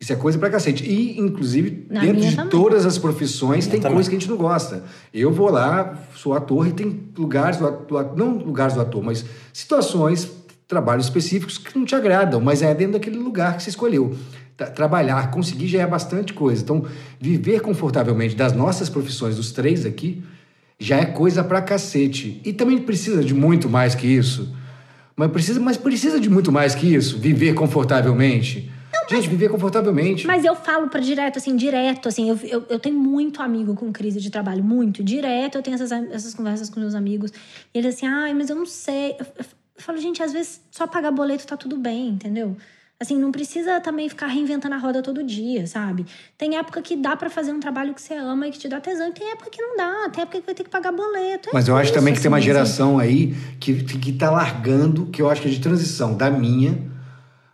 Isso é coisa pra cacete. E, inclusive, Na dentro de também. todas as profissões, tem também. coisa que a gente não gosta. Eu vou lá, sou ator e tem lugares do ator, não lugares do ator, mas situações, trabalhos específicos que não te agradam, mas é dentro daquele lugar que você escolheu. Tra- Trabalhar, conseguir já é bastante coisa. Então, viver confortavelmente das nossas profissões, dos três aqui, já é coisa pra cacete. E também precisa de muito mais que isso. Mas precisa, mas precisa de muito mais que isso, viver confortavelmente. Gente, viver confortavelmente. Mas eu falo pra direto, assim, direto, assim, eu, eu, eu tenho muito amigo com crise de trabalho, muito. Direto eu tenho essas, essas conversas com meus amigos. E eles assim, ai, mas eu não sei. Eu, eu- eu falo, gente, às vezes só pagar boleto tá tudo bem, entendeu? Assim, não precisa também ficar reinventando a roda todo dia, sabe? Tem época que dá pra fazer um trabalho que você ama e que te dá tesão, e tem época que não dá, tem época que vai ter que pagar boleto. É Mas eu acho isso, também que tem uma assim, geração aí que, que tá largando, que eu acho que é de transição da minha.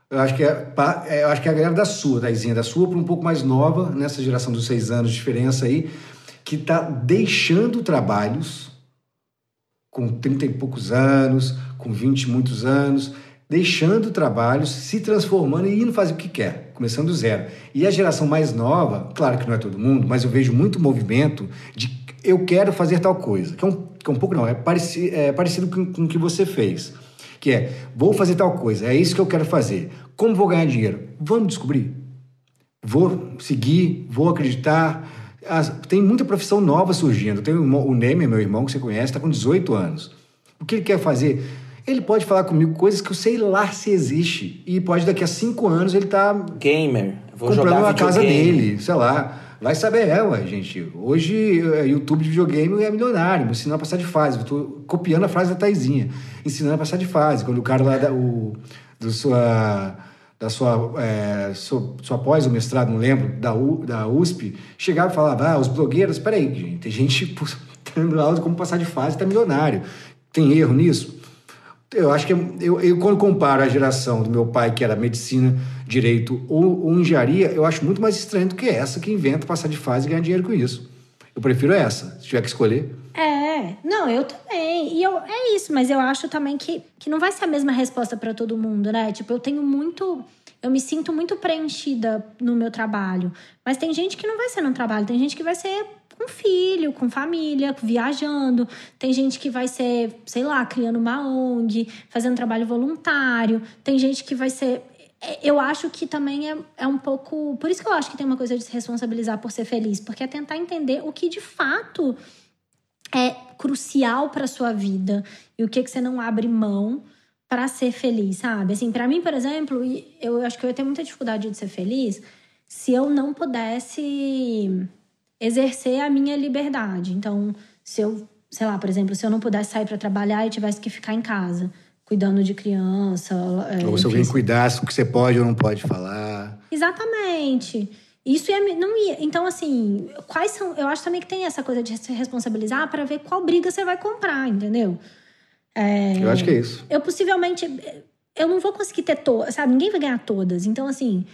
Eu acho que é, é, eu acho que é a galera da sua, Daizinha, da sua para um pouco mais nova, nessa geração dos seis anos de diferença aí, que tá deixando trabalhos com 30 e poucos anos, com 20 e muitos anos, deixando trabalhos, se transformando e indo fazer o que quer, começando do zero. E a geração mais nova, claro que não é todo mundo, mas eu vejo muito movimento de eu quero fazer tal coisa, que é um, que é um pouco não, é, pareci, é parecido com o que você fez, que é, vou fazer tal coisa, é isso que eu quero fazer. Como vou ganhar dinheiro? Vamos descobrir. Vou seguir, vou acreditar. As- tem muita profissão nova surgindo. Tem o, o Neymer, meu irmão, que você conhece, está com 18 anos. O que ele quer fazer? Ele pode falar comigo coisas que eu sei lá se existe. E pode daqui a cinco anos ele tá Gamer. Vou comprando jogar a casa dele, sei lá. Vai saber, é, ué, gente. Hoje, é, YouTube de videogame é milionário, ensinando a passar de fase. Eu tô copiando a frase da Taizinha, ensinando a passar de fase. Quando o cara lá da, o, do sua, da sua, é, sua, sua pós, o mestrado, não lembro, da, U, da USP, chegava e falava: ah, os blogueiros, peraí, gente, tem gente dando aula de como passar de fase, tá milionário. Tem erro nisso? Eu acho que eu, eu, quando comparo a geração do meu pai, que era medicina, direito ou, ou engenharia, eu acho muito mais estranho do que essa que inventa passar de fase e ganhar dinheiro com isso. Eu prefiro essa, se tiver que escolher. É, não, eu também. E eu, é isso, mas eu acho também que, que não vai ser a mesma resposta pra todo mundo, né? Tipo, eu tenho muito. Eu me sinto muito preenchida no meu trabalho. Mas tem gente que não vai ser no trabalho, tem gente que vai ser com filho, com família, viajando. Tem gente que vai ser, sei lá, criando uma ONG, fazendo trabalho voluntário. Tem gente que vai ser. é, Eu acho que também é, é um pouco. Por isso que eu acho que tem uma coisa de se responsabilizar por ser feliz, porque é tentar entender o que de fato é crucial para sua vida e o que que você não abre mão para ser feliz, sabe? Assim, para mim, por exemplo, eu acho que eu ia ter muita dificuldade de ser feliz se eu não pudesse exercer a minha liberdade. Então, se eu, sei lá, por exemplo, se eu não pudesse sair para trabalhar e tivesse que ficar em casa, cuidando de criança, é, ou se alguém cuidasse o que você pode ou não pode falar. Exatamente. Isso ia, não ia. Então, assim, quais são. Eu acho também que tem essa coisa de se responsabilizar para ver qual briga você vai comprar, entendeu? Eu acho que é isso. Eu possivelmente. Eu não vou conseguir ter todas, sabe? Ninguém vai ganhar todas. Então, assim.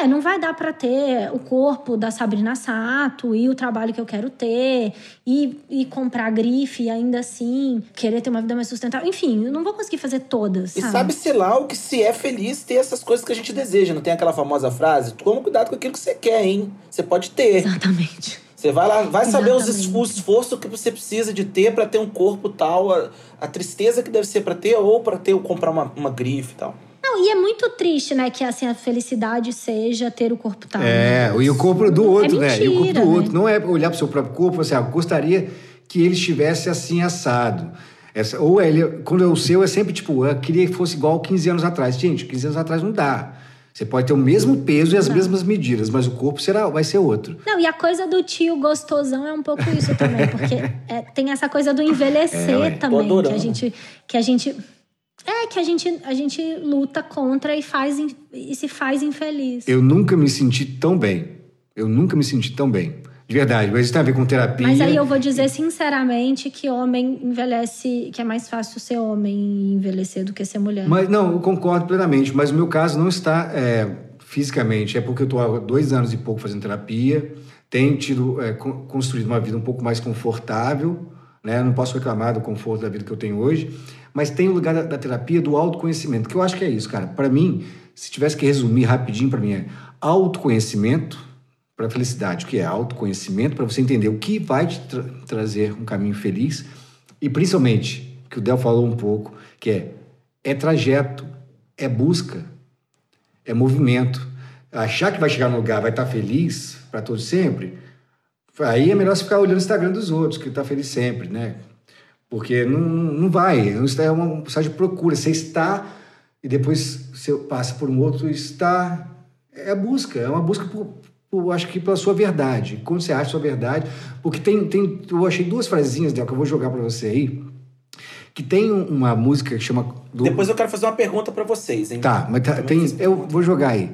É, não vai dar pra ter o corpo da Sabrina Sato e o trabalho que eu quero ter e, e comprar grife e ainda assim querer ter uma vida mais sustentável. Enfim, eu não vou conseguir fazer todas, E sabe? sabe-se lá o que se é feliz ter essas coisas que a gente deseja. Não tem aquela famosa frase? Toma cuidado com aquilo que você quer, hein? Você pode ter. Exatamente. Você vai lá, vai saber os Exatamente. es- o esforço que você precisa de ter pra ter um corpo tal, a, a tristeza que deve ser pra ter, ou pra ter comprar uma, uma grife e tal. Não, e é muito triste, né, que assim, a felicidade seja ter o corpo tal. É, né? e o corpo do outro, é né? E o corpo mentira, do né? outro. Não é olhar para o seu próprio corpo e assim, ah, gostaria que ele estivesse assim assado. Essa, ou ele, quando é o seu, é sempre tipo, eu queria que fosse igual 15 anos atrás. Gente, 15 anos atrás não dá. Você pode ter o mesmo peso e as mesmas medidas, mas o corpo será, vai ser outro. Não, e a coisa do tio gostosão é um pouco isso também, porque é, tem essa coisa do envelhecer É, também, que a gente que a gente é que a gente a gente luta contra e faz e se faz infeliz. Eu nunca me senti tão bem. Eu nunca me senti tão bem. De verdade, mas isso tem a ver com terapia. Mas aí eu vou dizer sinceramente que homem envelhece, que é mais fácil ser homem e envelhecer do que ser mulher. Mas não, eu concordo plenamente, mas o meu caso não está é, fisicamente, é porque eu estou há dois anos e pouco fazendo terapia, tenho tido, é, con- construído uma vida um pouco mais confortável, né? Não posso reclamar do conforto da vida que eu tenho hoje, mas tem o lugar da, da terapia do autoconhecimento, que eu acho que é isso, cara. Para mim, se tivesse que resumir rapidinho para mim, é autoconhecimento para felicidade, o que é autoconhecimento para você entender o que vai te tra- trazer um caminho feliz e principalmente, que o Del falou um pouco, que é é trajeto, é busca, é movimento. Achar que vai chegar no lugar, vai estar feliz para todo sempre, aí é melhor você ficar olhando o Instagram dos outros, que está feliz sempre, né? Porque não, não vai, isso é uma postagem de procura. Você está e depois você passa por um outro está. É a busca, é uma busca por, por, acho que pela sua verdade. Quando você acha a sua verdade, porque tem, tem eu achei duas frasinhas Del, que eu vou jogar para você aí, que tem um- uma música que chama do, Depois eu quero fazer uma pergunta pra vocês, hein? Tá, mas tá- tem, eu vou jogar aí.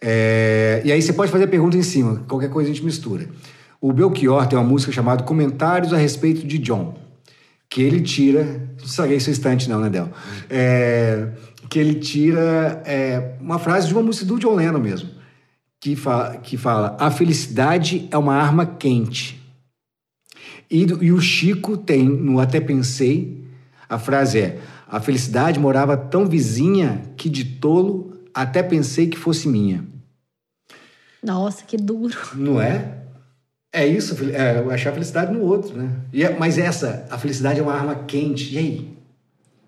É, e aí você pode fazer a pergunta em cima, qualquer coisa a gente mistura. O Belchior tem uma música chamada Comentários a respeito de John, que ele tira. Não estraguei seu instante, não, né, Del? É, que ele tira é, uma frase de uma música do John Lennon mesmo, que fala, que fala: A felicidade é uma arma quente. E, e o Chico tem no Até Pensei, a frase é: A felicidade morava tão vizinha que de tolo até pensei que fosse minha. Nossa, que duro. Não é? É isso, é, achar a felicidade no outro, né? E é- mas essa, a felicidade é uma arma quente. E aí?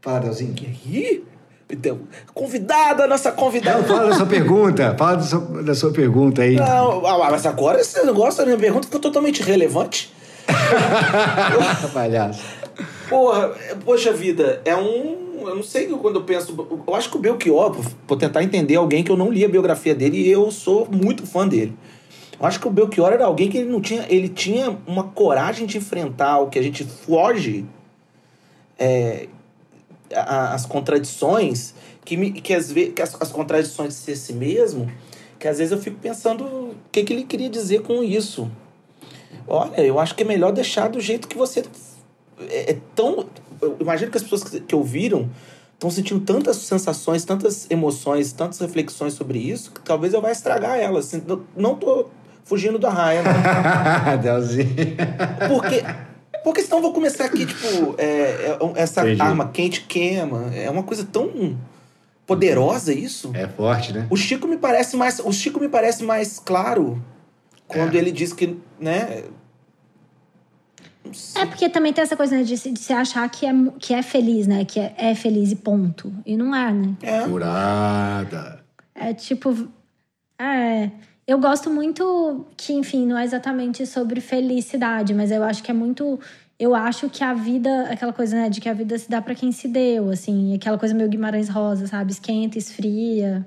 Fala, Delzinho. Ih, então, convidada, nossa convidada. Não, fala da sua pergunta. Fala da sua, da sua pergunta aí. Não, ah, mas agora esse negócio da minha pergunta ficou totalmente irrelevante. Palhaço. Porra, poxa vida, é um. Eu não sei quando eu penso. Eu acho que o Belchior, vou tentar entender alguém que eu não li a biografia dele e eu sou muito fã dele. Eu acho que o Belchior era alguém que ele não tinha. Ele tinha uma coragem de enfrentar o que a gente foge. é, a- as contradições, que, me, que, que as, as contradições de ser si mesmo, que às vezes eu fico pensando o que, que ele queria dizer com isso. Olha, eu acho que é melhor deixar do jeito que você é, é tão. Eu imagino que as pessoas que, que ouviram estão sentindo tantas sensações, tantas emoções, tantas reflexões sobre isso, que talvez eu vá estragar elas. Assim, não tô fugindo da raia, não. Delzinho. Porque, porque senão eu vou começar aqui, tipo, é, é, essa Entendi. arma quente queima. É uma coisa tão poderosa isso. É forte, né? O Chico me parece mais. O Chico me parece mais claro quando É. ele diz que, né? É porque também tem essa coisa né, de, se, de se achar que é, que é feliz, né? Que é, é feliz e ponto. E não é, né? É. Curada. É tipo. É. Eu gosto muito que, enfim, não é exatamente sobre felicidade, mas eu acho que é muito. Eu acho que a vida, aquela coisa, né, de que a vida se dá pra quem se deu, assim, aquela coisa meio Guimarães Rosa, sabe? Esquenta, esfria.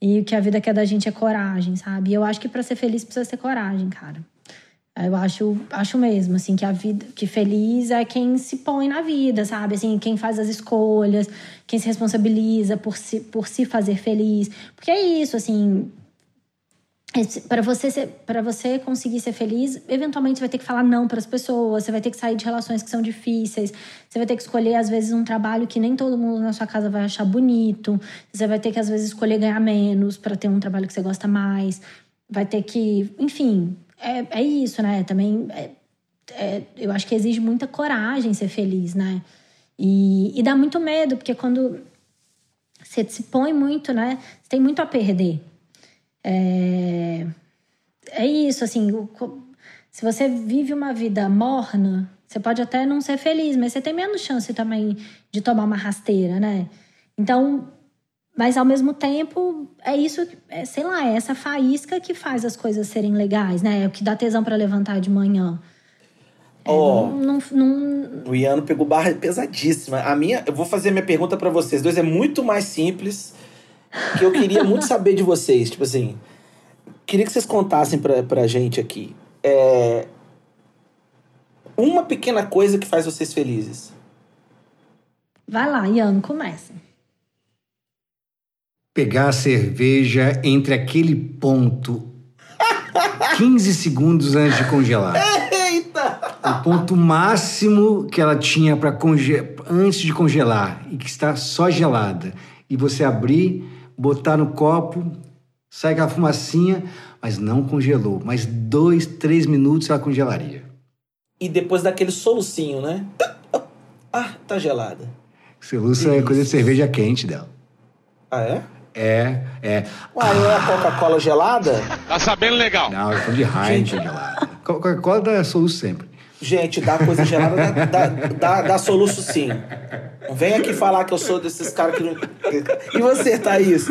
E o que a vida quer da gente é coragem, sabe? E eu acho que pra ser feliz precisa ter coragem, cara. Eu acho, acho mesmo, assim, que a vida, que feliz é quem se põe na vida, sabe? Assim, quem faz as escolhas, quem se responsabiliza por se, por se fazer feliz. Porque é isso, assim, para você para você conseguir ser feliz, eventualmente você vai ter que falar não para as pessoas, você vai ter que sair de relações que são difíceis, você vai ter que escolher às vezes um trabalho que nem todo mundo na sua casa vai achar bonito, você vai ter que às vezes escolher ganhar menos para ter um trabalho que você gosta mais, vai ter que, enfim, é, é isso, né? Também é- é- eu acho que exige muita coragem ser feliz, né? E, e dá muito medo, porque quando você se põe muito, né? Você tem muito a perder. É, é isso, assim, se você vive uma vida morna, você pode até não ser feliz, mas você tem menos chance também de tomar uma rasteira, né? Então, mas ao mesmo tempo, é isso, é, sei lá, é essa faísca que faz as coisas serem legais, né? É o que dá tesão pra levantar de manhã. É, Ó. não, não, não- O Iano pegou barra pesadíssima. A minha, eu vou fazer minha pergunta pra vocês dois, é muito mais simples que eu queria muito saber de vocês. Tipo assim, queria que vocês contassem pra, pra gente aqui. É, uma pequena coisa que faz vocês felizes. Vai lá, Ian, começa. Pegar a cerveja entre aquele ponto 15 segundos antes de congelar. Eita! O ponto máximo que ela tinha para conge... antes de congelar e que está só gelada. E você abrir, botar no copo, sai aquela fumacinha, mas não congelou. Mais dois, três minutos ela congelaria. E depois daquele solucinho, né? Ah, tá gelada. Soluça é coisa de cerveja quente dela. Ah, é? É, é. Uai, não é a Coca-Cola gelada? Tá sabendo legal. Não, eu tô de Heineken gelada. Coca-Cola dá soluço sempre. Gente, dá coisa gelada, dá, dá, dá, dá soluço sim. Não vem aqui falar que eu sou desses caras que não. E você, Thaís?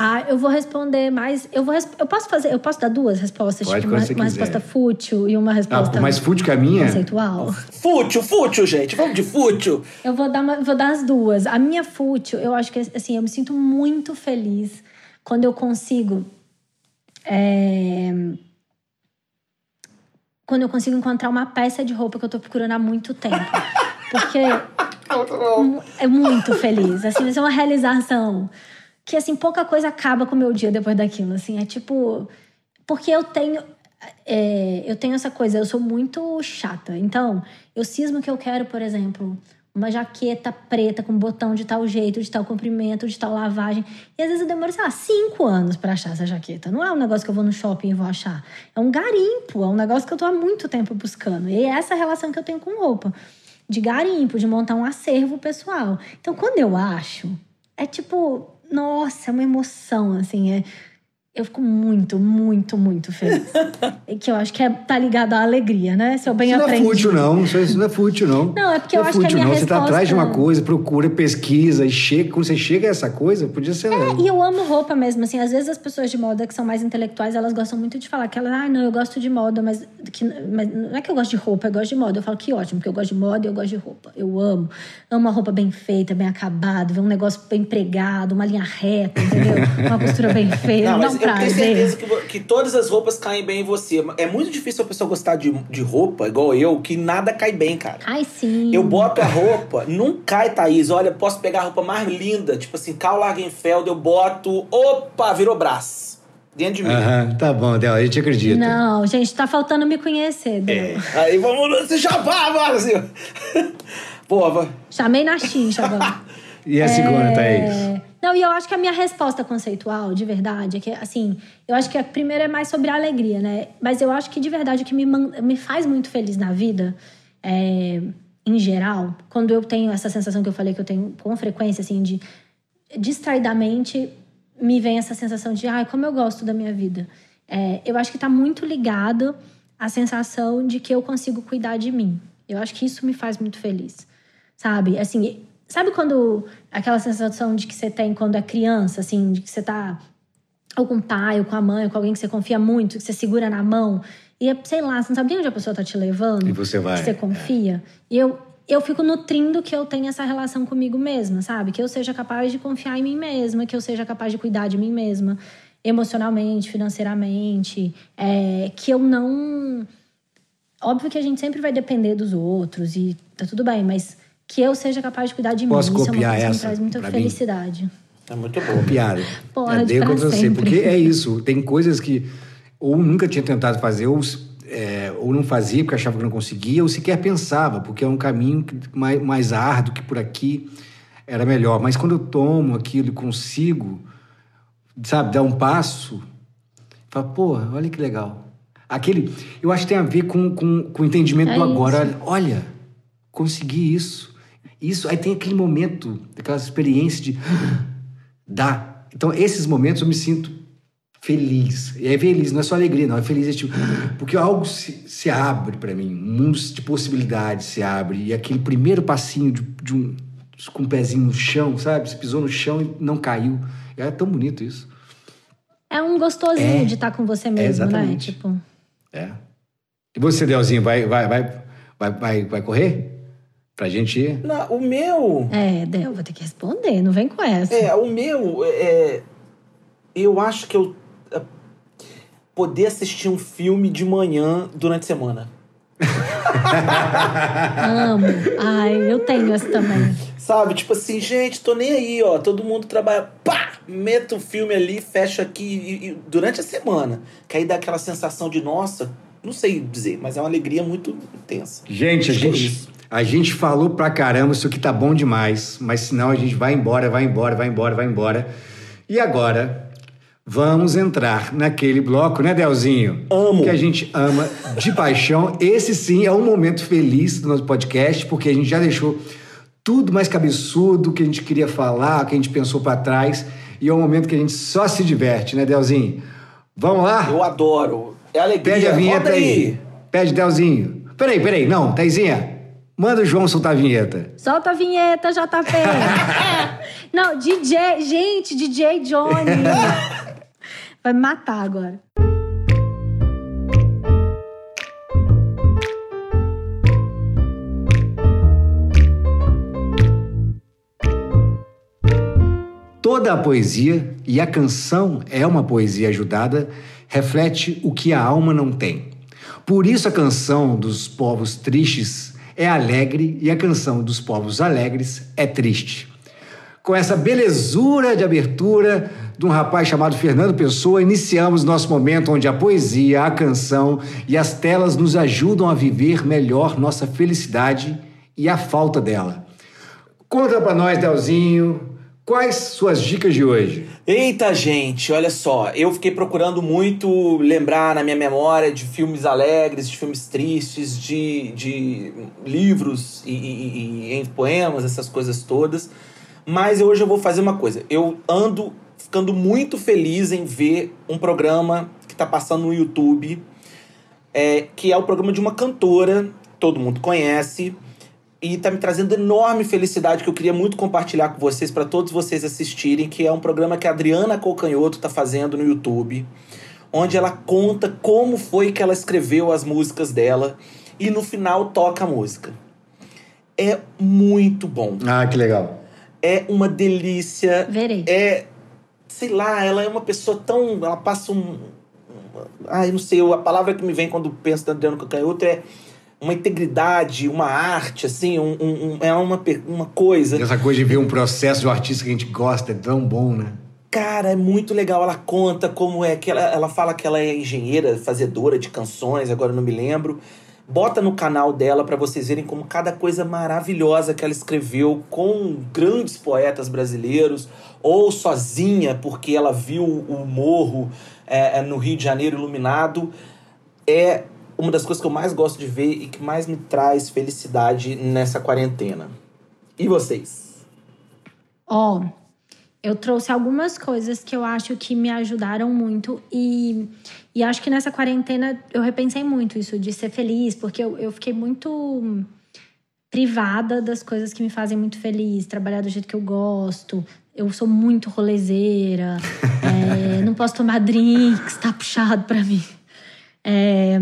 Ah, eu vou responder mais. Eu vou resp- eu posso fazer, eu posso dar duas respostas, Pode, tipo uma, uma resposta fútil e uma Ah, resposta por mais fútil que a minha, conceitual. Fútil, fútil, gente. Vamos de fútil. Eu vou dar, uma- vou dar as duas. A minha fútil, eu acho que assim, eu me sinto muito feliz quando eu consigo. é, Quando eu consigo encontrar uma peça de roupa que eu tô procurando há muito tempo. Porque é muito feliz. Assim, isso é uma realização. Que assim, pouca coisa acaba com o meu dia depois daquilo. Assim, é tipo. Porque eu tenho. é, eu tenho essa coisa, eu sou muito chata. Então, eu cismo que eu quero, por exemplo, uma jaqueta preta com botão de tal jeito, de tal comprimento, de tal lavagem. E às vezes eu demoro, sei lá, cinco anos pra achar essa jaqueta. Não é um negócio que eu vou no shopping e vou achar. É um garimpo, é um negócio que eu tô há muito tempo buscando. E é essa relação que eu tenho com roupa. De garimpo, de montar um acervo pessoal. Então, quando eu acho, é tipo, nossa, é uma emoção, assim, é. Eu fico muito, muito, muito feliz. Que eu acho que é, tá ligado à alegria, né? Se eu bem isso não é aprendi. fútil, não. Isso isso não é fútil, não. Não, é porque eu não acho que a fútil, minha não. Você tá resposta- atrás de uma coisa, procura, pesquisa e chega. Quando você chega a essa coisa, podia ser. É, e eu amo roupa mesmo, assim, às vezes as pessoas de moda que são mais intelectuais, elas gostam muito de falar que elas, ah, não, eu gosto de moda, mas, que, mas não é que eu gosto de roupa, eu gosto de moda. Eu falo que ótimo, porque eu gosto de moda e eu gosto de roupa. Eu amo. Amo uma roupa bem feita, bem acabada, ver um negócio bem pregado, uma linha reta, entendeu? uma costura bem feita, Não, dá um eu tenho certeza que, que todas as roupas caem bem em você. É muito difícil a pessoa gostar de, de roupa, igual eu, que nada cai bem, cara. Ai, sim. Eu boto a roupa, não cai, Thaís. Olha, posso pegar a roupa mais linda, tipo assim, Karl Lagerfeld, eu boto. Opa, virou braço. Dentro de mim. Aham, tá bom, Del, a gente acredita. Não, gente, tá faltando me conhecer, Del. É. Aí vamos nesse jabá, Brasil. Pô, Chamei na xincha agora. E a segunda, Thaís? Não, e eu acho que a minha resposta conceitual, de verdade, é que, assim, eu acho que a primeira é mais sobre a alegria, né? Mas eu acho que, de verdade, o que me, me faz muito feliz na vida, é, em geral, quando eu tenho essa sensação que eu falei que eu tenho com frequência, assim, de distraidamente me vem essa sensação de, ai, como eu gosto da minha vida. É, eu acho que tá muito ligado à sensação de que eu consigo cuidar de mim. Eu acho que isso me faz muito feliz. Sabe? Assim, sabe quando aquela sensação de que você tem quando é criança, assim, de que você tá ou com o pai, ou com a mãe, ou com alguém que você confia muito, que você segura na mão, e é, sei lá, você não sabe nem onde a pessoa tá te levando. E você vai, Que você é. confia. E eu, eu fico nutrindo que eu tenha essa relação comigo mesma, sabe? Que eu seja capaz de confiar em mim mesma, que eu seja capaz de cuidar de mim mesma, emocionalmente, financeiramente, é, que eu não. Óbvio que a gente sempre vai depender dos outros e tá tudo bem, mas que eu seja capaz de cuidar de Posso mim. Isso é uma copiar coisa que me essa traz muita pra mim? felicidade. É muito bom. Piada. Pode, é, pra você, sempre. porque é isso. Tem coisas que ou nunca tinha tentado fazer, ou, é, ou não fazia porque achava que não conseguia, ou sequer pensava, porque é um caminho que- mais, mais árduo que por aqui era melhor. Mas quando eu tomo aquilo e consigo, sabe, dar um passo, falo, pô, olha que legal. Aquele, eu acho que tem a ver com, com, com o entendimento É do isso. agora. Olha, consegui isso. Isso, aí tem aquele momento, aquela experiência de dá. Então, esses momentos eu me sinto feliz. E é feliz, não é só alegria, não. É feliz, é tipo, porque algo se, se abre para mim, um mundo de possibilidades se abre. E aquele primeiro passinho de, de um, com o pezinho no chão, sabe? Você pisou no chão e não caiu. É tão bonito isso. É um gostosinho É. de estar com você mesmo, né? exatamente. Tipo, É. E você, Delzinho, vai, vai, vai, vai, vai, vai correr? Pra gente ir. Não, o meu. É, Del, vou ter que responder, não vem com essa. É, o meu. É, eu acho que eu. é, Poder assistir um filme de manhã durante a semana. Amo. Ai, eu tenho essa também. Sabe? Tipo assim, gente, tô nem aí, ó. Todo mundo trabalha. Pá! Meto o filme ali, fecho aqui e- e durante a semana. Que aí dá aquela sensação de, nossa, não sei dizer, mas é uma alegria muito intensa. Gente, a é gente. A gente falou pra caramba, isso aqui tá bom demais, mas senão a gente vai embora, vai embora, vai embora, vai embora. E agora, vamos entrar naquele bloco, né, Delzinho? Amo. Que a gente ama de paixão. Esse sim é um momento feliz do nosso podcast, porque a gente já deixou tudo mais cabeçudo que a gente queria falar, que a gente pensou pra trás. E é um momento que a gente só se diverte, né, Delzinho? Vamos lá? Eu adoro. É alegria. Pede a vinheta Roda aí. Pede, Delzinho. Peraí, peraí. Não, Taizinha. Manda o João soltar a vinheta. Solta a vinheta, JP. não, DJ, gente, DJ Johnny. Vai me matar agora. Toda a poesia, e a canção é uma poesia ajudada, reflete o que a alma não tem. Por isso a canção dos povos tristes é alegre e a canção dos povos alegres é triste. Com essa belezura de abertura de um rapaz chamado Fernando Pessoa, iniciamos nosso momento onde a poesia, a canção e as telas nos ajudam a viver melhor nossa felicidade e a falta dela. Conta pra nós, Delzinho, quais suas dicas de hoje? Eita, gente, olha só. Eu fiquei procurando muito lembrar na minha memória de filmes alegres, de filmes tristes, de, de livros e, e- e- em poemas, essas coisas todas. Mas hoje eu vou fazer uma coisa. Eu ando ficando muito feliz em ver um programa que tá passando no YouTube, é, que é o programa de uma cantora, todo mundo conhece, e tá me trazendo enorme felicidade que eu queria muito compartilhar com vocês, para todos vocês assistirem, que é um programa que a Adriana Cocanhoto tá fazendo no YouTube, onde ela conta como foi que ela escreveu as músicas dela e no final toca a música. É muito bom. Ah, que legal. É uma delícia. Verei. É, sei lá, ela é uma pessoa tão. Ela passa um. Ai, não sei, a palavra que me vem quando penso na Adriana Cocanhoto é uma integridade, uma arte, assim, um, um- é uma, uma coisa. Essa coisa de ver um processo de um artista que a gente gosta é tão bom, né? Cara, é muito legal. Ela conta como é que ela, ela fala que ela é engenheira, fazedora de canções, agora não me lembro. Bota no canal dela pra vocês verem como cada coisa maravilhosa que ela escreveu com grandes poetas brasileiros, ou sozinha, porque ela viu o morro é, é, no Rio de Janeiro iluminado. É uma das coisas que eu mais gosto de ver e que mais me traz felicidade nessa quarentena. E vocês? Ó, eu trouxe algumas coisas que eu acho que me ajudaram muito e, e acho que nessa quarentena eu repensei muito isso de ser feliz, porque eu, eu fiquei muito privada das coisas que me fazem muito feliz, trabalhar do jeito que eu gosto. Eu sou muito rolezeira, é, não posso tomar drinks, tá puxado pra mim. É,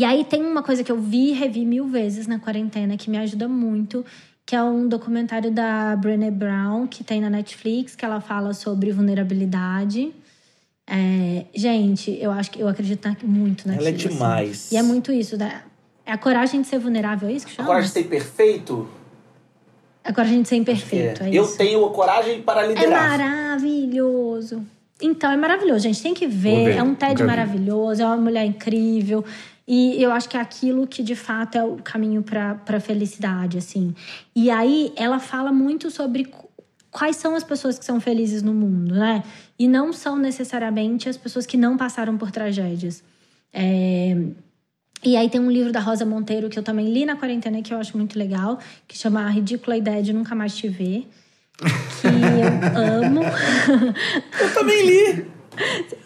e aí tem uma coisa que eu vi e revi mil vezes na quarentena que me ajuda muito, que é um documentário da Brené Brown, que tem na Netflix, que ela fala sobre vulnerabilidade. É, gente, eu acho que eu acredito na- muito naquilo. Ela é assim. demais. E é muito isso, né? É a coragem de ser vulnerável, é isso que A chama? coragem de ser perfeito? A coragem de ser imperfeito, é, eu isso. tenho a coragem para É liderar. maravilhoso. Então, é maravilhoso, gente. Tem que ver. ver, É um TED vi. maravilhoso, é uma mulher incrível. E eu acho que é aquilo que, de fato, é o caminho pra pra felicidade, assim. E aí, ela fala muito sobre qu- quais são as pessoas que são felizes no mundo, né? E não são necessariamente as pessoas que não passaram por tragédias. É, E aí tem um livro da Rosa Monteiro que eu também li na quarentena que eu acho muito legal, que chama A Ridícula Ideia de Nunca Mais Te Ver. Que eu amo. Eu também li.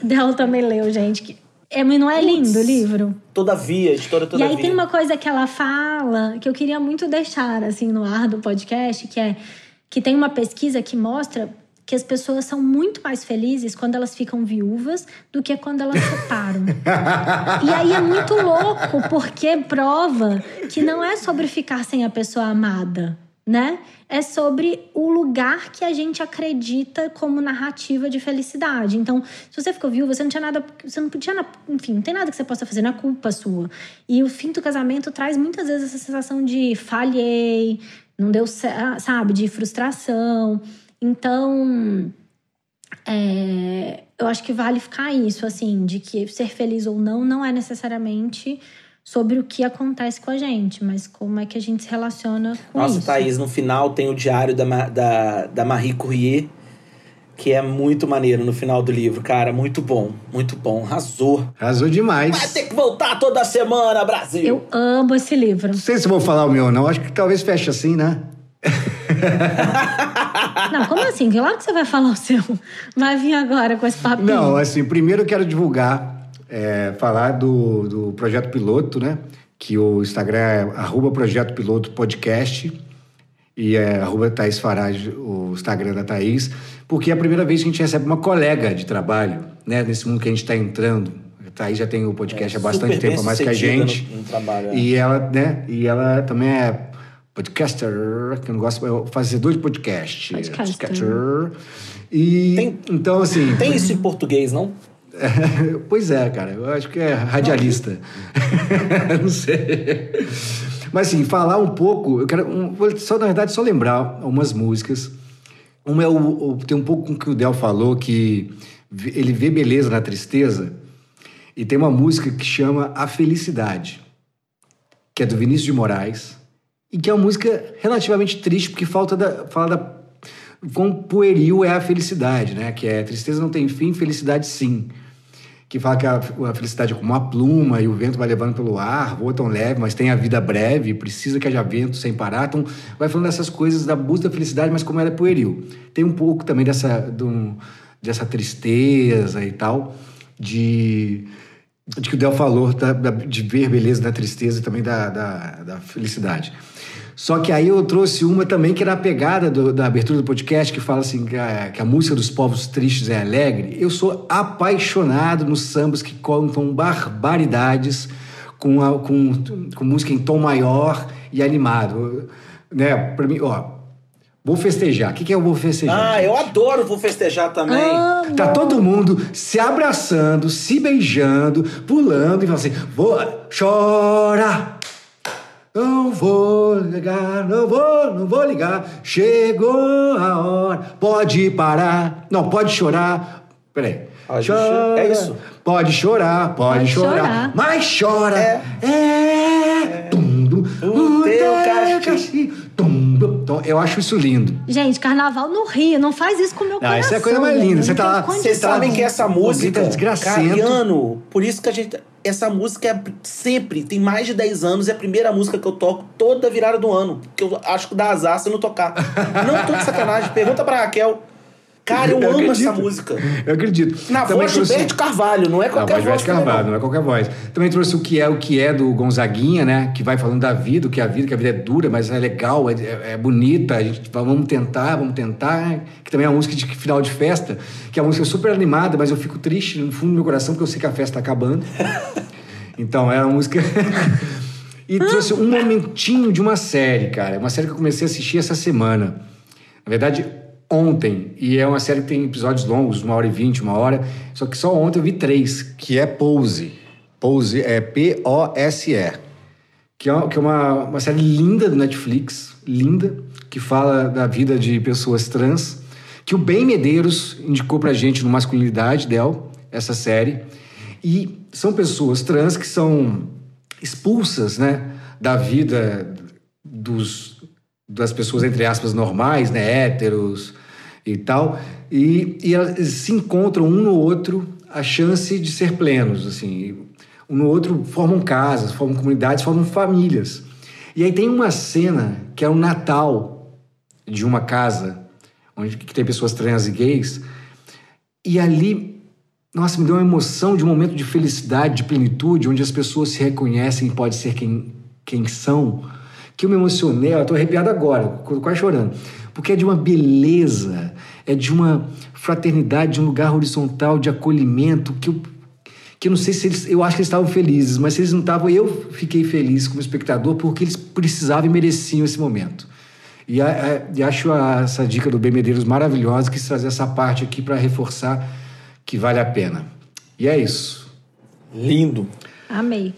Dela também leu, gente. É, mas não é lindo o livro? Todavia, editora E Todavia. aí tem uma coisa que ela fala que eu queria muito deixar assim no ar do podcast, que é que tem uma pesquisa que mostra que as pessoas são muito mais felizes quando elas ficam viúvas do que quando elas separam. e aí é muito louco, porque prova que não é sobre ficar sem a pessoa amada, né? É sobre o lugar que a gente acredita como narrativa de felicidade. Então, se você ficou viúva, você não tinha nada, você não podia, enfim, não tem nada que você possa fazer, não é culpa sua. E o fim do casamento traz muitas vezes essa sensação de falhei, não deu certo, sabe, de frustração. Então, é, eu acho que vale ficar isso, assim, de que ser feliz ou não não é necessariamente sobre o que acontece com a gente, mas como é que a gente se relaciona com Nossa, isso. Thaís, no final tem o diário da, da, da Marie Curie, que é muito maneiro no final do livro, cara. Muito bom, muito bom. Arrasou. Arrasou demais. Vai ter que voltar toda semana, Brasil! Eu amo esse livro. Não sei se vou falar o meu ou não. Acho que talvez feche assim, né? Não, como assim? Que hora que você vai falar o seu? Vai vir agora com esse papinho. Não, assim, primeiro eu quero divulgar, é, falar do, do Projeto Piloto, né? Que o Instagram é arroba Projeto Piloto Podcast e é arroba Thaís Farage, o Instagram da Thaís, porque é a primeira vez que a gente recebe uma colega de trabalho, né? Nesse mundo que a gente está entrando. A Thaís já tem o podcast É, há bastante tempo, mais que a gente. no- no trabalho, é. E ela, né? E ela também é podcaster, que eu não gosto, é fazedor de podcast. Podcaster. Podcaster. E Tem- então, assim. Tem isso em português, não? pois é, cara. Eu acho que é radialista. não sei. Mas assim, falar um pouco, eu quero um, só na verdade só lembrar umas músicas. Uma é o, o- tem um pouco com o que o Del falou que ele vê beleza na tristeza e tem uma música que chama A Felicidade, que é do Vinícius de Moraes e que é uma música relativamente triste porque falta da fala da quão pueril é a felicidade, né? Que é tristeza não tem fim, felicidade sim que fala que a, a felicidade é como uma pluma e o vento vai levando pelo ar, voa tão leve, mas tem a vida breve, precisa que haja vento sem parar. Então, vai falando dessas coisas da busca da felicidade, mas como ela é pueril. Tem um pouco também dessa, do- dessa tristeza e tal, de, de que o Del falou, da- da- de ver beleza na tristeza e também da, da, da felicidade. Só que aí eu trouxe uma também que era a pegada do- da abertura do podcast, que fala assim, que a, que a música dos povos tristes é alegre. Eu sou apaixonado nos sambas que contam barbaridades com, a- com, com música em tom maior e animado. Né? Pra mim, ó, vou festejar. O que, que é o vou festejar? Ah, gente? eu adoro Vou Festejar também. Amo. Tá todo mundo se abraçando, se beijando, pulando e falando assim: vou chorar. Não vou ligar, não vou, não vou ligar. Chegou a hora, pode parar. Não, pode chorar. Peraí. Pode cho- é isso. Pode chorar, pode, Pode chorar. chorar. Mas chora. É. É. Tum, dum, O teu castigo. dum. Então, eu acho isso lindo. Gente, carnaval no Rio, não faz isso com o meu Ah, coração. isso é a coisa mais linda. Você Não tá lá-. Vocês sabem que essa música, grita desgracento. Cariano, por isso que a gente. Essa música é sempre, tem mais de 10 anos, é a primeira música que eu toco toda virada do ano. Porque eu acho que dá azar se eu não tocar. não tô de sacanagem. Pergunta pra Raquel. Cara, eu, amo acredito. essa música. Eu acredito. Na Também voz de trouxe- Gilberto Carvalho, não é qualquer voz de voz. Também, Carvalho, não. não é qualquer voz. Também trouxe o que é o que é do Gonzaguinha, né? Que vai falando da vida, o que é a vida, que a vida é dura, mas é legal, é, é- é bonita. A gente vamos tentar, vamos tentar. Que também é uma música de final de festa, que é uma música super animada, mas eu fico triste no fundo do meu coração porque eu sei que a festa tá acabando. então é uma música. e trouxe um momentinho de uma série, cara. Uma série que eu comecei a assistir essa semana. Na verdade, ontem. E é uma série que tem episódios longos, uma hora e vinte, uma hora. Só que só ontem eu vi três, que é Pose. Pose é P-O-S-E. Que é, que é uma, uma série linda do Netflix, linda, que fala da vida de pessoas trans. Que o Ben Medeiros indicou pra gente no Masculinidade, Del, essa série. E são pessoas trans que são expulsas, né, da vida dos, das pessoas, entre aspas, normais, né, héteros e tal, e, e elas se encontram um no outro a chance de ser plenos, assim, um no outro formam casas, formam comunidades, formam famílias. E aí tem uma cena que é o Natal de uma casa onde que tem pessoas trans e gays, e ali nossa, me deu uma emoção de um momento de felicidade, de plenitude, onde as pessoas se reconhecem e podem ser quem, quem são, que eu me emocionei, eu tô arrepiado agora, quase chorando. porque é de uma beleza, é de uma fraternidade, de um lugar horizontal de acolhimento que eu, que eu não sei se eles, eu acho que eles estavam felizes, mas se eles não estavam, eu fiquei feliz como espectador porque eles precisavam e mereciam esse momento. E, a- a- e acho a- essa dica do Ben Medeiros maravilhosa, quis trazer essa parte aqui para reforçar que vale a pena. E é isso. Lindo. Amei.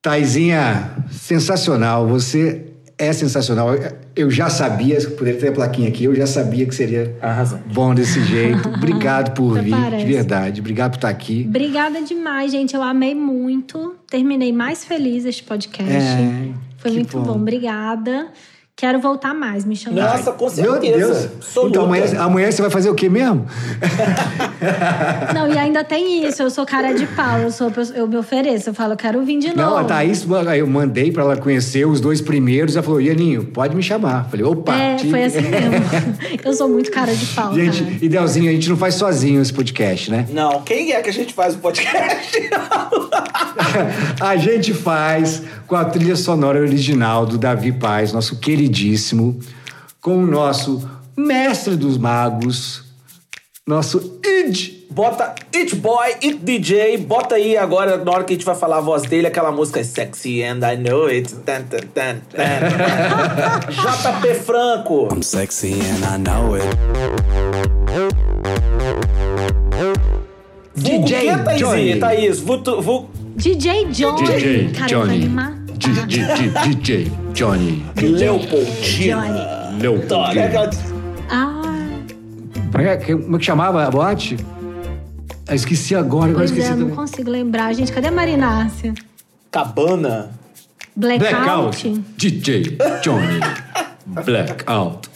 Taizinha, sensacional. Você é sensacional. Eu já sabia, poderia ter a plaquinha aqui, eu já sabia que seria Arrasante. bom desse jeito. Obrigado por Até vir, parece. de verdade. Obrigado por estar aqui. Obrigada demais, gente. Eu amei muito. Terminei mais feliz este podcast. É, Foi muito bom. bom. Obrigada. Quero voltar mais, me chamar. Nossa, com Meu certeza. Deus. Absoluta. Então amanhã, amanhã você vai fazer o quê mesmo? Não, e ainda tem isso. Eu sou cara de pau. Eu, sou, eu me ofereço. Eu falo, eu quero vir de novo. Não, a Thaís, eu mandei para ela conhecer os dois primeiros. Ela falou, Ianinho, pode me chamar. Falei, opa. É, te- foi assim mesmo. Eu sou muito cara de pau, Gente, cara. Idealzinho, a gente não faz sozinho esse podcast, né? Não, quem é que a gente faz o podcast? A gente faz com a trilha sonora original do Davi Paz, nosso queridíssimo, com o nosso mestre dos magos, nosso id. Bota It Boy, It DJ, bota aí agora, na hora que a gente vai falar a voz dele, aquela música Sexy and I Know It. Tan, tan, tan. JP Franco. I'm sexy and I know it. Vulgo DJ que, Thaísinha? Johnny. Thaís, vulgo... DJ Johnny. DJ cara, Johnny. DJ Johnny. Leopoldina. Johnny. Aquela- Ah, Como é que chamava a boate? Eu esqueci agora, pois esqueci é, eu não também. consigo lembrar. Gente, cadê a Marinácia? Cabana. Blackout? DJ Johnny. Blackout.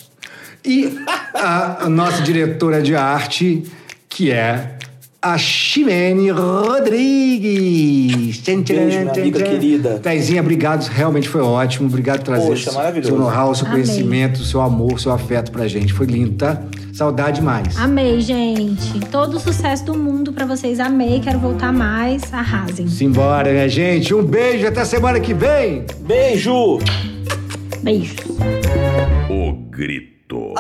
E a nossa diretora de arte, que é a Ximene Rodrigues. Tchan, tchan, Beijo, minha tchan, amiga tchan. querida. Taizinha, obrigado. Realmente foi ótimo. Obrigado por trazer Poxa, maravilhoso. seu know-how, seu Amei. conhecimento, seu amor, seu afeto pra gente. Foi lindo, tá? Saudade mais. Amei, gente. Todo o sucesso do mundo pra vocês. Amei, quero voltar mais. Arrasem. Simbora, minha gente. Um beijo, até semana que vem. Beijo! Beijos. O grito.